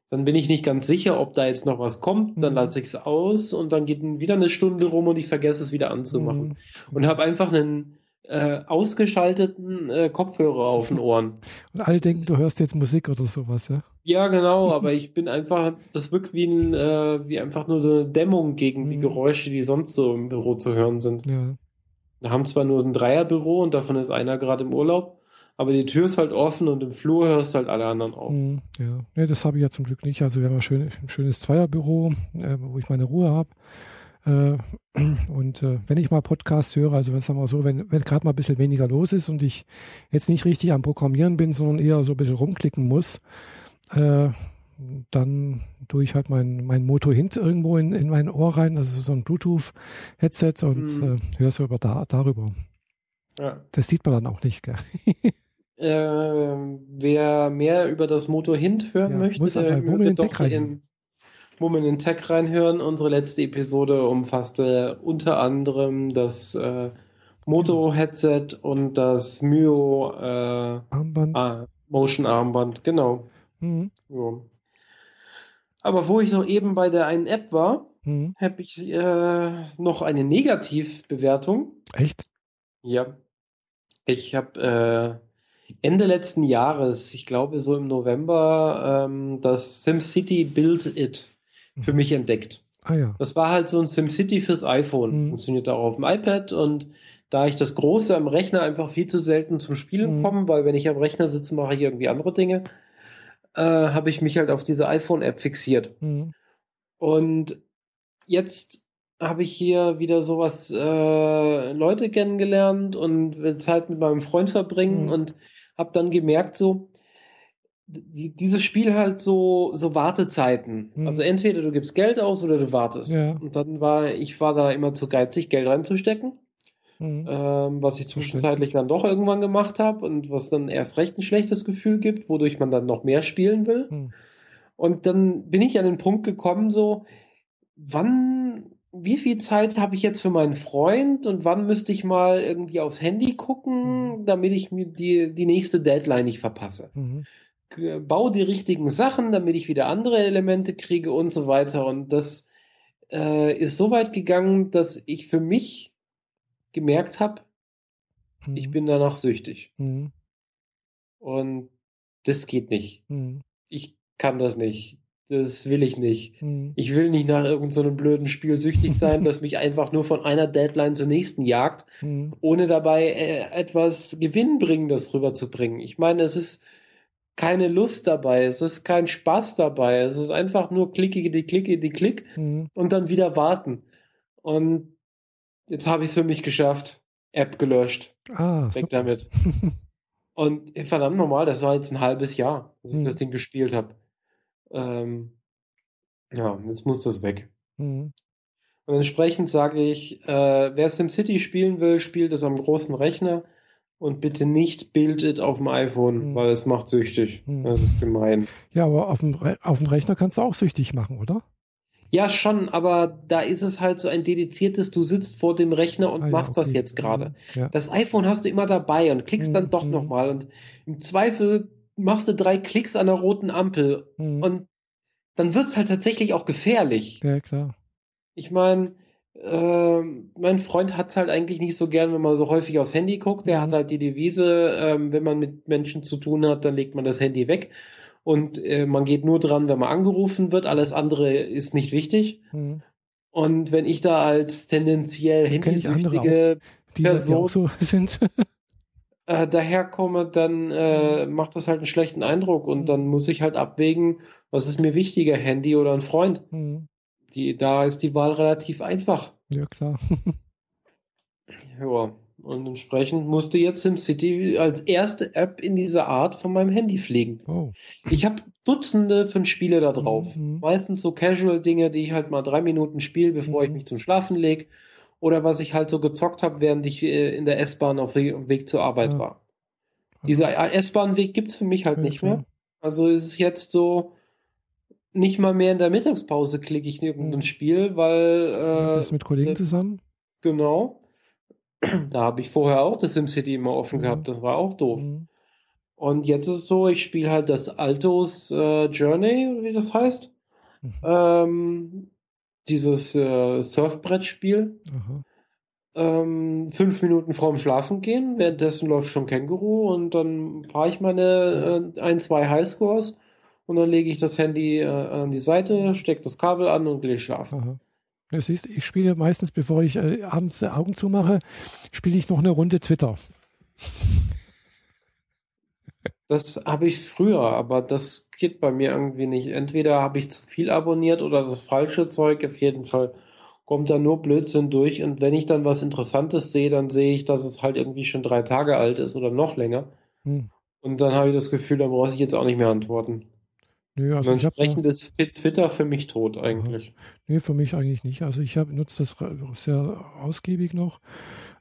dann bin ich nicht ganz sicher, ob da jetzt noch was kommt, dann mhm. lasse ich es aus und dann geht wieder eine Stunde rum und ich vergesse es wieder anzumachen. Mhm. Und habe einfach einen, äh, ausgeschalteten äh, Kopfhörer auf den Ohren. Und alle denken, du hörst jetzt Musik oder sowas, ja? Ja, genau, aber ich bin einfach, das wirkt wie, ein, äh, wie einfach nur so eine Dämmung gegen die mhm. Geräusche, die sonst so im Büro zu hören sind. Ja. Wir haben zwar nur so ein Dreierbüro und davon ist einer gerade im Urlaub, aber die Tür ist halt offen und im Flur hörst halt alle anderen auch. Mhm, ja, nee, das habe ich ja zum Glück nicht. Also wir haben ein, schön, schönes Zweierbüro, äh, wo ich meine Ruhe habe. Äh, und äh, wenn ich mal Podcasts höre, also wenn sagen wir so, wenn, wenn gerade mal ein bisschen weniger los ist und ich jetzt nicht richtig am Programmieren bin, sondern eher so ein bisschen rumklicken muss, äh, dann tue ich halt mein, mein Moto Hint irgendwo in, in mein Ohr rein, also so ein Bluetooth-Headset und mhm. äh, höre so über da, darüber. Ja. Das sieht man dann auch nicht, gell? äh, wer mehr über das Moto Hint hören ja, möchte, muss aber, der doch in, Moment in Tech reinhören. Unsere letzte Episode umfasste unter anderem das äh, Moto-Headset und das Myo äh, Armband. Ah, Motion Armband, genau. Mhm. Ja. Aber wo ich noch eben bei der einen App war, mhm. habe ich äh, noch eine Negativbewertung. Echt? Ja. Ich habe äh, Ende letzten Jahres, ich glaube so im November, ähm, das SimCity Build It für mich entdeckt. Ah, ja. Das war halt so ein SimCity fürs iPhone. Mhm. Funktioniert auch auf dem iPad und da ich das Große am Rechner einfach viel zu selten zum Spielen mhm. komme, weil wenn ich am Rechner sitze, mache ich irgendwie andere Dinge, äh, habe ich mich halt auf diese iPhone-App fixiert. Mhm. Und jetzt habe ich hier wieder sowas äh, Leute kennengelernt und will Zeit mit meinem Freund verbringen mhm. und habe dann gemerkt so, die, dieses Spiel halt so, so Wartezeiten. Hm. Also entweder du gibst Geld aus oder du wartest. Ja. Und dann war, ich war da immer zu geizig, Geld reinzustecken. Hm. Ähm, was ich zwischenzeitlich dann doch irgendwann gemacht habe und was dann erst recht ein schlechtes Gefühl gibt, wodurch man dann noch mehr spielen will. Hm. Und dann bin ich an den Punkt gekommen, so, wann, wie viel Zeit habe ich jetzt für meinen Freund und wann müsste ich mal irgendwie aufs Handy gucken, hm. damit ich mir die, die nächste Deadline nicht verpasse. Baue die richtigen Sachen, damit ich wieder andere Elemente kriege und so weiter. Und das äh, ist so weit gegangen, dass ich für mich gemerkt habe, mhm. ich bin danach süchtig. Mhm. Und das geht nicht. Mhm. Ich kann das nicht. Das will ich nicht. Mhm. Ich will nicht nach irgendeinem so blöden Spiel süchtig sein, das mich einfach nur von einer Deadline zur nächsten jagt, mhm. ohne dabei äh, etwas Gewinnbringendes rüberzubringen. Ich meine, es ist keine Lust dabei, es ist kein Spaß dabei, es ist einfach nur klicke die klicke die klick mhm. und dann wieder warten. Und jetzt habe ich es für mich geschafft. App gelöscht. Ah, Weg damit. Und verdammt normal, das war jetzt ein halbes Jahr, dass ich Mhm. das Ding gespielt habe. Ähm, ja, jetzt muss das weg. Mhm. Und entsprechend sage ich, äh, wer SimCity spielen will, spielt es am großen Rechner und bitte nicht Build It auf dem iPhone, Mhm. weil es macht süchtig. Mhm. Das ist gemein. Ja, aber auf dem, Re auf dem Rechner kannst du auch süchtig machen, oder? Ja, schon, aber da ist es halt so ein dediziertes, du sitzt vor dem Rechner und Ah, ja, machst das okay. jetzt gerade. Mhm. Ja. Das iPhone hast du immer dabei und klickst dann Mhm, doch mhm. nochmal und im Zweifel machst du drei Klicks an der roten Ampel Mhm. und dann wird es halt tatsächlich auch gefährlich. ja, klar. Ich meine, ähm, mein Freund hat es halt eigentlich nicht so gern, wenn man so häufig aufs Handy guckt. Der Mhm. hat halt die Devise, ähm, wenn man mit Menschen zu tun hat, dann legt man das Handy weg. Und äh, man geht nur dran, wenn man angerufen wird. Alles andere ist nicht wichtig. Mhm. Und wenn ich da als tendenziell handysüchtige Die, die Person- auch so sind. äh, daherkomme, dann äh, macht das halt einen schlechten Eindruck. Und Mhm. dann muss ich halt abwägen, was ist mir wichtiger, Handy oder ein Freund. Mhm. Die, da ist die Wahl relativ einfach. Ja, klar. Ja, und entsprechend musste jetzt SimCity als erste App in dieser Art von meinem Handy fliegen. Oh. Ich habe Dutzende von Spiele da drauf. Mhm. Meistens so Casual-Dinge, die ich halt mal drei Minuten spiele, bevor ich Mhm. mich zum Schlafen lege. Oder was ich halt so gezockt habe, während ich äh, in der S-Bahn auf dem Weg zur Arbeit Ja. war. Dieser S-Bahn-Weg gibt's für mich halt Ja, nicht klar. mehr. Also ist es jetzt so, nicht mal mehr in der Mittagspause klicke ich in irgendein Mhm. Spiel, weil Du äh, bist mit Kollegen das- zusammen? Genau. Da habe ich vorher auch das SimCity immer offen Mhm. gehabt. Das war auch doof. Mhm. Und jetzt ist es so, ich spiele halt das Altos äh, Journey, wie das heißt. Mhm. Ähm, dieses äh, Surfbrettspiel. Ähm, fünf Minuten vorm Schlafen gehen. Währenddessen läuft schon Känguru und dann fahre ich meine äh, ein, zwei Highscores und dann lege ich das Handy äh, an die Seite, stecke das Kabel an und gehe schlafen. Aha. Ja, siehst, ich spiele meistens, bevor ich äh, abends die Augen zumache, spiele ich noch eine Runde Twitter. Das habe ich früher, aber das geht bei mir irgendwie nicht. Entweder habe ich zu viel abonniert oder das falsche Zeug. Auf jeden Fall kommt da nur Blödsinn durch. Und wenn ich dann was Interessantes sehe, dann sehe ich, dass es halt irgendwie schon drei Tage alt ist oder noch länger. Hm. Und dann habe ich das Gefühl, da brauche ich jetzt auch nicht mehr antworten. Nö, also Und entsprechend ist Twitter für mich tot eigentlich. Nee, für mich eigentlich nicht. Also ich nutze das sehr ausgiebig noch.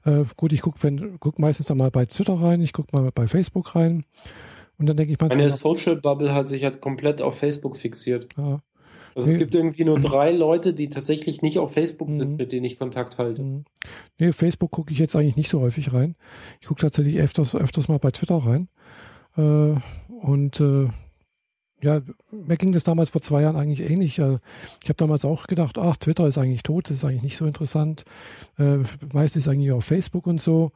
Äh, gut, ich gucke guck meistens dann mal bei Twitter rein, ich gucke mal bei Facebook rein und dann denke ich manchmal, Meine Social Bubble hat sich halt komplett auf Facebook fixiert. ah, Also Nee. es gibt irgendwie nur drei Leute, die tatsächlich nicht auf Facebook sind, Mhm. mit denen ich Kontakt halte. mh. nee, Facebook gucke ich jetzt eigentlich nicht so häufig rein. Ich gucke tatsächlich öfters, öfters mal bei Twitter rein. Äh, und äh, ja, mir ging das damals vor zwei Jahren eigentlich ähnlich. Äh, Ich habe damals auch gedacht, ach, Twitter ist eigentlich tot, das ist eigentlich nicht so interessant. Äh, meist ist eigentlich auf Facebook und so.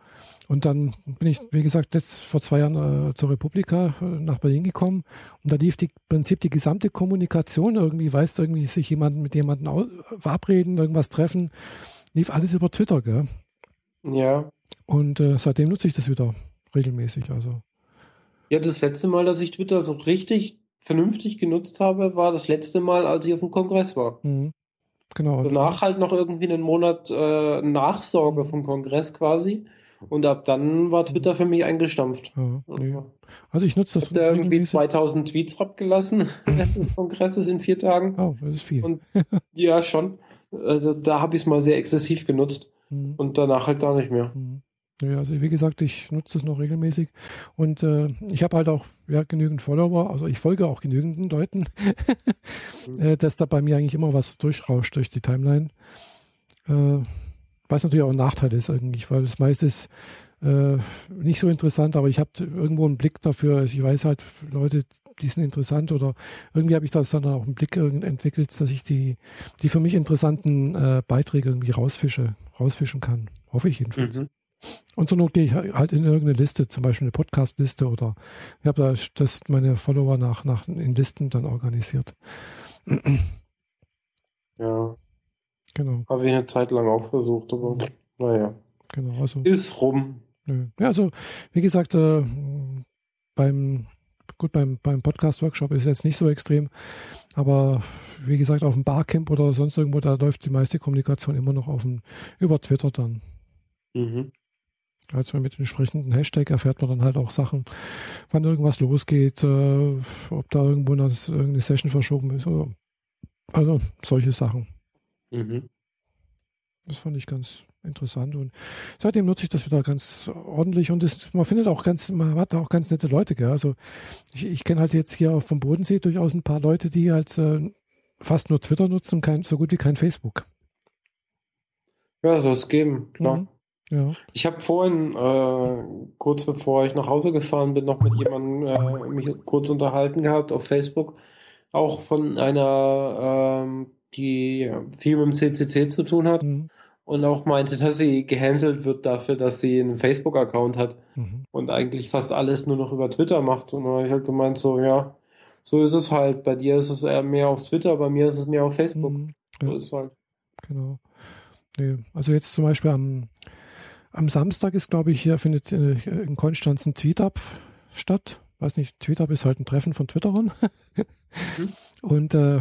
Und dann bin ich, wie gesagt, jetzt vor zwei Jahren äh, zur Republika äh, nach Berlin gekommen. Und da lief die, im Prinzip die gesamte Kommunikation irgendwie, weißt du, irgendwie sich jemanden mit jemandem verabreden, irgendwas treffen, lief alles über Twitter, gell? Ja. Und äh, seitdem nutze ich das wieder regelmäßig. Also, Ja, das letzte Mal, dass ich Twitter so richtig vernünftig genutzt habe, war das letzte Mal, als ich auf dem Kongress war. mhm. genau. Danach halt noch irgendwie einen Monat äh, Nachsorge vom Kongress quasi. Und ab dann war Twitter für mich eingestampft. Ja, nee. Ich Also ich nutze das habe da irgendwie regelmäßig. 2000 Tweets abgelassen während des Kongresses in vier Tagen. Oh, das ist viel. Und ja, schon. Da da habe ich es mal sehr exzessiv genutzt. Mhm. Und danach halt gar nicht mehr. Mhm. Ja, also wie gesagt, ich nutze das noch regelmäßig und äh, ich habe halt auch ja, genügend Follower, also ich folge auch genügend Leuten, äh, dass da bei mir eigentlich immer was durchrauscht durch die Timeline. Äh, was natürlich auch ein Nachteil ist irgendwie, weil das meiste ist äh, nicht so interessant, aber ich habe irgendwo einen Blick dafür, ich weiß halt, Leute, die sind interessant oder irgendwie habe ich das dann auch einen Blick entwickelt, dass ich die, die für mich interessanten äh, Beiträge irgendwie rausfische, rausfischen kann. Hoffe ich jedenfalls. Mhm. Und zur Not gehe ich halt in irgendeine Liste, zum Beispiel eine Podcast-Liste oder ich habe da das meine Follower nach, nach in Listen dann organisiert. Ja, Genau, habe ich eine Zeit lang auch versucht, aber naja, genau. Also, ist rum. nö. Ja, also wie gesagt, äh, beim gut, beim, beim Podcast-Workshop ist es jetzt nicht so extrem, aber wie gesagt, auf dem Barcamp oder sonst irgendwo, da läuft die meiste Kommunikation immer noch auf dem, über Twitter dann. Mhm. Also mit entsprechenden Hashtag erfährt man dann halt auch Sachen, wann irgendwas losgeht, äh, ob da irgendwo eine, irgendeine Session verschoben ist oder also solche Sachen. Mhm. Das fand ich ganz interessant und seitdem nutze ich das wieder ganz ordentlich und das, man findet auch ganz, man hat auch ganz nette Leute, gell? Also ich, ich kenne halt jetzt hier vom Bodensee durchaus ein paar Leute, die halt äh, fast nur Twitter nutzen, kein, so gut wie kein Facebook. Ja, soll es geben, klar. Mhm. Ja. Ich habe vorhin, äh, kurz bevor ich nach Hause gefahren bin, noch mit jemandem äh, mich kurz unterhalten gehabt auf Facebook, auch von einer, ähm, die viel mit dem CCC zu tun hat. Mhm und auch meinte, dass sie gehandelt wird dafür, dass sie einen Facebook-Account hat mhm. und eigentlich fast alles nur noch über Twitter macht. Und da habe ich halt gemeint, so, ja, so ist es halt. Bei dir ist es eher mehr auf Twitter, bei mir ist es mehr auf Facebook. Mhm. Ja. So ist es halt. Genau. Nee. Also jetzt zum Beispiel am, am Samstag ist, glaube ich, hier findet äh, in Konstanz ein Tweetup statt. Weiß nicht, Tweetup ist halt ein Treffen von Twitterern. mhm. Und äh,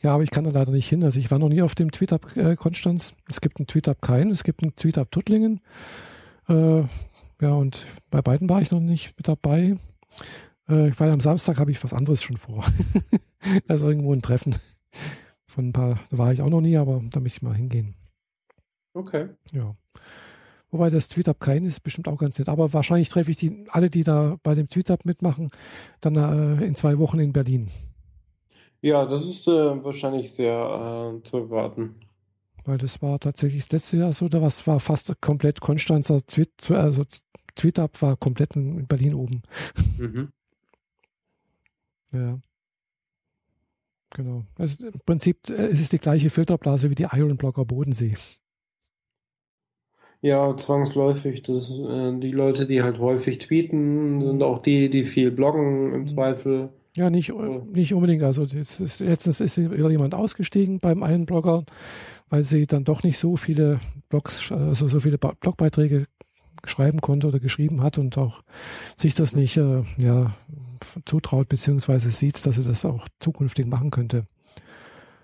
ja, aber ich kann da leider nicht hin. Also ich war noch nie auf dem Tweetup äh, Konstanz. Es gibt einen Tweetup Kein, es gibt einen Tweetup Tuttlingen. Äh, ja, und bei beiden war ich noch nicht mit dabei. Äh, weil am Samstag habe ich was anderes schon vor. also irgendwo ein Treffen von ein paar, da war ich auch noch nie, aber da möchte ich mal hingehen. Okay. Ja. Wobei das Tweetup kein ist bestimmt auch ganz nett. Aber wahrscheinlich treffe ich die, alle, die da bei dem Tweetup mitmachen, dann äh, in zwei Wochen in Berlin. Ja, das ist äh, wahrscheinlich sehr äh, zu erwarten. Weil das war tatsächlich das letzte Jahr so, da was war fast komplett Konstanzer Tweet, also Tweetup war komplett in Berlin oben. Mhm. ja. Genau. Also Im Prinzip äh, ist es die gleiche Filterblase wie die Iron Blocker Bodensee. Ja, zwangsläufig. Das, äh, die Leute, die halt häufig tweeten, sind auch die, die viel bloggen im mhm. Zweifel. Ja, nicht, nicht unbedingt. Also ist, letztens ist jemand ausgestiegen beim einen Blogger, weil sie dann doch nicht so viele Blogs, also so viele Blogbeiträge schreiben konnte oder geschrieben hat und auch sich das nicht äh, ja, zutraut beziehungsweise sieht, dass sie das auch zukünftig machen könnte.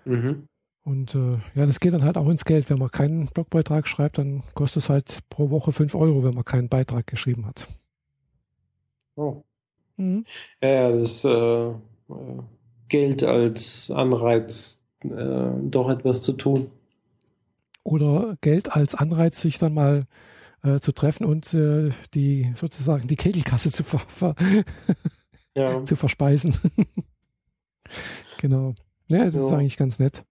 Mhm. Und äh, ja, das geht dann halt auch ins Geld. Wenn man keinen Blogbeitrag schreibt, dann kostet es halt pro Woche 5 Euro, wenn man keinen Beitrag geschrieben hat. Oh. Mhm. Ja, das äh, gilt als Anreiz, äh, doch etwas zu tun. Oder Geld als Anreiz, sich dann mal äh, zu treffen und äh, die sozusagen die Kegelkasse zu, ver ver ja. zu verspeisen. genau. Ja, das ja. ist eigentlich ganz nett.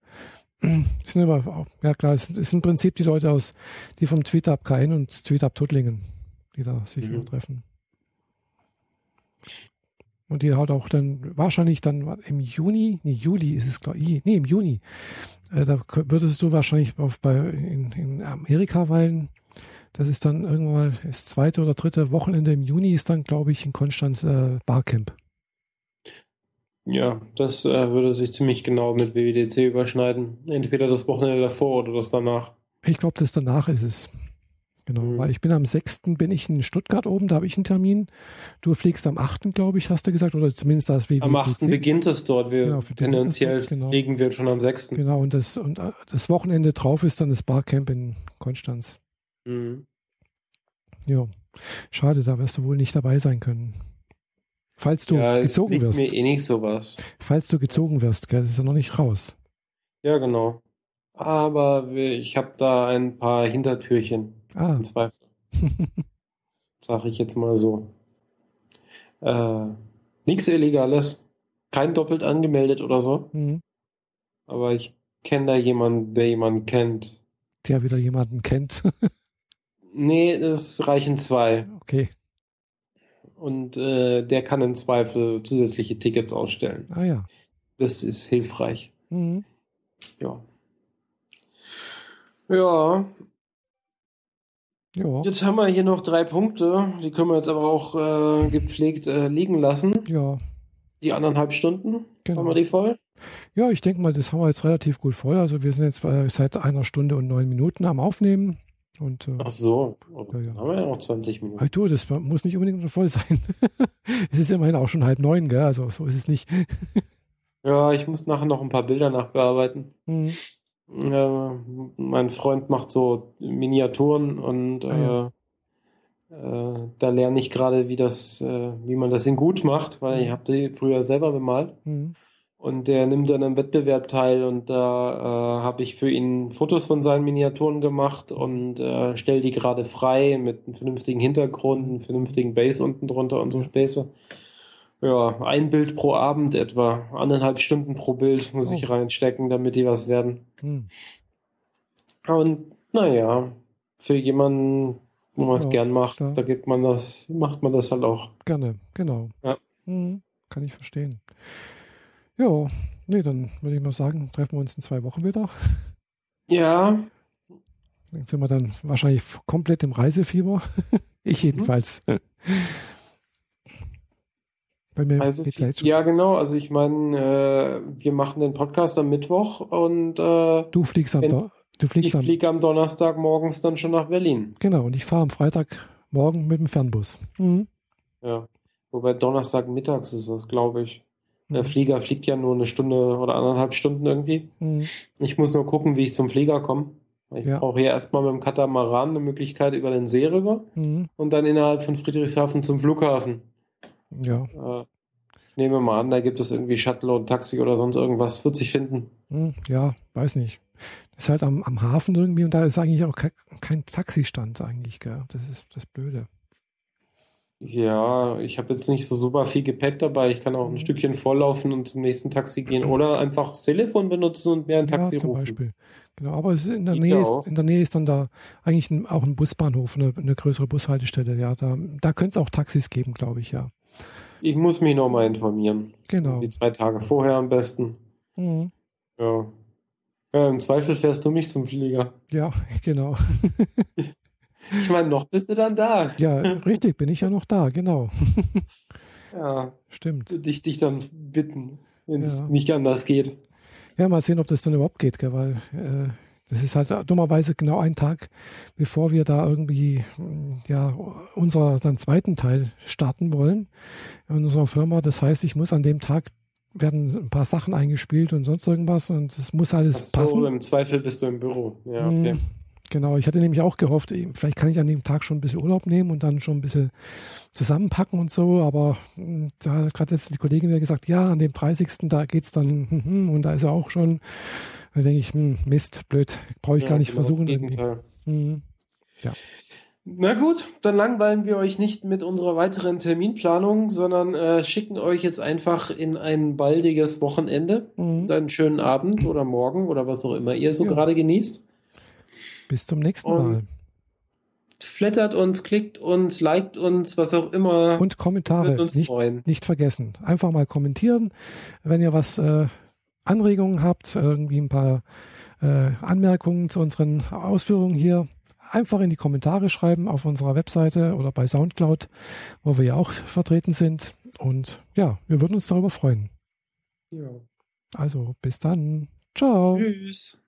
Sind immer, ja klar, es sind im Prinzip die Leute aus, die vom Tweetup Kain und Tweetup Tuttlingen, die da sich mhm. treffen. Und die hat auch dann wahrscheinlich dann im Juni, nee, Juli ist es, glaube ich, nee, im Juni. Äh, da würdest du wahrscheinlich auf, bei, in, in Amerika weilen. Das ist dann irgendwann mal das zweite oder dritte Wochenende im Juni ist dann, glaube ich, in Konstanz äh, Barcamp. Ja, das äh, würde sich ziemlich genau mit WWDC überschneiden. Entweder das Wochenende davor oder das danach. Ich glaube, das danach ist es. Genau, mhm. weil ich bin am 6. bin ich in Stuttgart oben, da habe ich einen Termin. Du fliegst am 8. glaube ich, hast du gesagt, oder zumindest das WWDC. Am 8. beginnt es dort, wir genau, tendenziell dort, genau. fliegen wir schon am 6. Genau, und das, und äh, das Wochenende drauf ist dann das Barcamp in Konstanz. Mhm. Ja, schade, da wirst du wohl nicht dabei sein können. Falls du ja, gezogen wirst. mir eh nicht sowas. Falls du gezogen wirst, gell, das ist ja noch nicht raus. Ja, genau. Aber ich habe da ein paar Hintertürchen. Ah. Im Zweifel. Sag ich jetzt mal so. Äh, nichts Illegales. Kein doppelt angemeldet oder so. Mhm. Aber ich kenne da jemanden, der jemanden kennt. Der wieder jemanden kennt. nee, es reichen zwei. Okay. Und äh, der kann im Zweifel zusätzliche Tickets ausstellen. Ah ja. Das ist hilfreich. Mhm. Ja. Ja, ja. Jetzt haben wir hier noch drei Punkte. Die können wir jetzt aber auch äh, gepflegt äh, liegen lassen. Ja. Die anderthalb Stunden. Genau. Haben wir die voll? Ja, ich denke mal, das haben wir jetzt relativ gut voll. Also wir sind jetzt seit einer Stunde und neun Minuten am Aufnehmen. Und, äh, Ach so, ja, ja. haben wir ja noch 20 Minuten. Halt du, das muss nicht unbedingt voll sein. es ist immerhin auch schon halb neun, gell? Also so ist es nicht. ja, ich muss nachher noch ein paar Bilder nachbearbeiten. Mhm. Äh, mein Freund macht so Miniaturen und Ah, äh, äh, da lerne ich gerade, wie das, äh, wie man das in gut macht, weil ich habe die früher selber bemalt. Mhm. Und der nimmt an einem Wettbewerb teil und da äh, habe ich für ihn Fotos von seinen Miniaturen gemacht und äh, stelle die gerade frei mit einem vernünftigen Hintergrund, einem vernünftigen Base unten drunter und so Späße. Ja, ein Bild pro Abend etwa, anderthalb Stunden pro Bild muss Oh. ich reinstecken, damit die was werden. Mhm. Und naja, für jemanden, wo man es Ja, gern macht, klar. da gibt man das, macht man das halt auch. Gerne, genau. Ja. Mhm. Kann ich verstehen. Ja, nee, dann würde ich mal sagen, treffen wir uns in zwei Wochen wieder. Ja, Dann sind wir dann wahrscheinlich komplett im Reisefieber. ich jedenfalls. Bei mir Also, geht's ja jetzt schon. ja, genau. Also ich meine, äh, wir machen den Podcast am Mittwoch und äh, Du fliegst am, du ich fliegst am, fliege am Donnerstag morgens dann schon nach Berlin. genau, und ich fahre am Freitagmorgen mit dem Fernbus. Mhm. Ja. Wobei Donnerstag mittags ist das, glaube ich. Der Mhm. Flieger fliegt ja nur eine Stunde oder anderthalb Stunden irgendwie. Mhm. Ich muss nur gucken, wie ich zum Flieger komme. Ich Ja. brauche hier erstmal mit dem Katamaran eine Möglichkeit über den See rüber Mhm. und dann innerhalb von Friedrichshafen zum Flughafen. Ja, Äh, ich nehme mal an, da gibt es irgendwie Shuttle und Taxi oder sonst irgendwas. Wird sich finden. mhm. ja, weiß nicht. Das ist halt am, am Hafen irgendwie und da ist eigentlich auch kein, kein Taxistand eigentlich, gell? Das ist das Blöde. Ja, ich habe jetzt nicht so super viel Gepäck dabei. Ich kann auch ein Mhm. Stückchen vorlaufen und zum nächsten Taxi gehen oder einfach das Telefon benutzen und mir ein Taxi ja, zum rufen. Beispiel. Genau, aber es ist in der Nähe ist, in der Nähe ist dann da eigentlich ein, auch ein Busbahnhof, eine, eine größere Bushaltestelle. Ja, da, da könnte es auch Taxis geben, glaube ich, ja. Ich muss mich nochmal informieren. Genau. Die zwei Tage vorher am besten. Mhm. Ja. ja. Im Zweifel fährst du mich zum Flieger. Ja, genau. Ich meine, noch bist du dann da. Ja, richtig, bin ich ja noch da, genau. Ja, Stimmt. würde ich dich dann bitten, wenn es Ja. nicht anders geht. Ja, mal sehen, ob das dann überhaupt geht, gell, weil äh, das ist halt dummerweise genau ein Tag, bevor wir da irgendwie mh, ja unser dann zweiten Teil starten wollen in unserer Firma. Das heißt, ich muss an dem Tag werden ein paar Sachen eingespielt und sonst irgendwas und es muss alles Ach so, passen. im Zweifel bist du im Büro. Ja, okay. Genau, ich hatte nämlich auch gehofft, vielleicht kann ich an dem Tag schon ein bisschen Urlaub nehmen und dann schon ein bisschen zusammenpacken und so, aber mh, da hat gerade letztens die Kollegin wieder gesagt, ja, an dem 30. da geht's dann hm, hm, und da ist er auch schon. Da denke ich, hm, Mist, blöd, brauche ich Ja, gar nicht genau versuchen irgendwie. Gegenteil. Hm, Na gut, dann langweilen wir euch nicht mit unserer weiteren Terminplanung, sondern äh, schicken euch jetzt einfach in ein baldiges Wochenende hm. und einen schönen Abend oder morgen oder was auch immer ihr so Ja. gerade genießt. Bis zum nächsten Und Mal. Flattert uns, klickt uns, liked uns, was auch immer. Und Kommentare nicht, freuen. nicht vergessen. Einfach mal kommentieren, wenn ihr was äh, Anregungen habt, irgendwie ein paar äh, Anmerkungen zu unseren Ausführungen hier. Einfach in die Kommentare schreiben auf unserer Webseite oder bei Soundcloud, wo wir ja auch vertreten sind. Und ja, wir würden uns darüber freuen. Ja. Also bis dann. Ciao. Tschüss.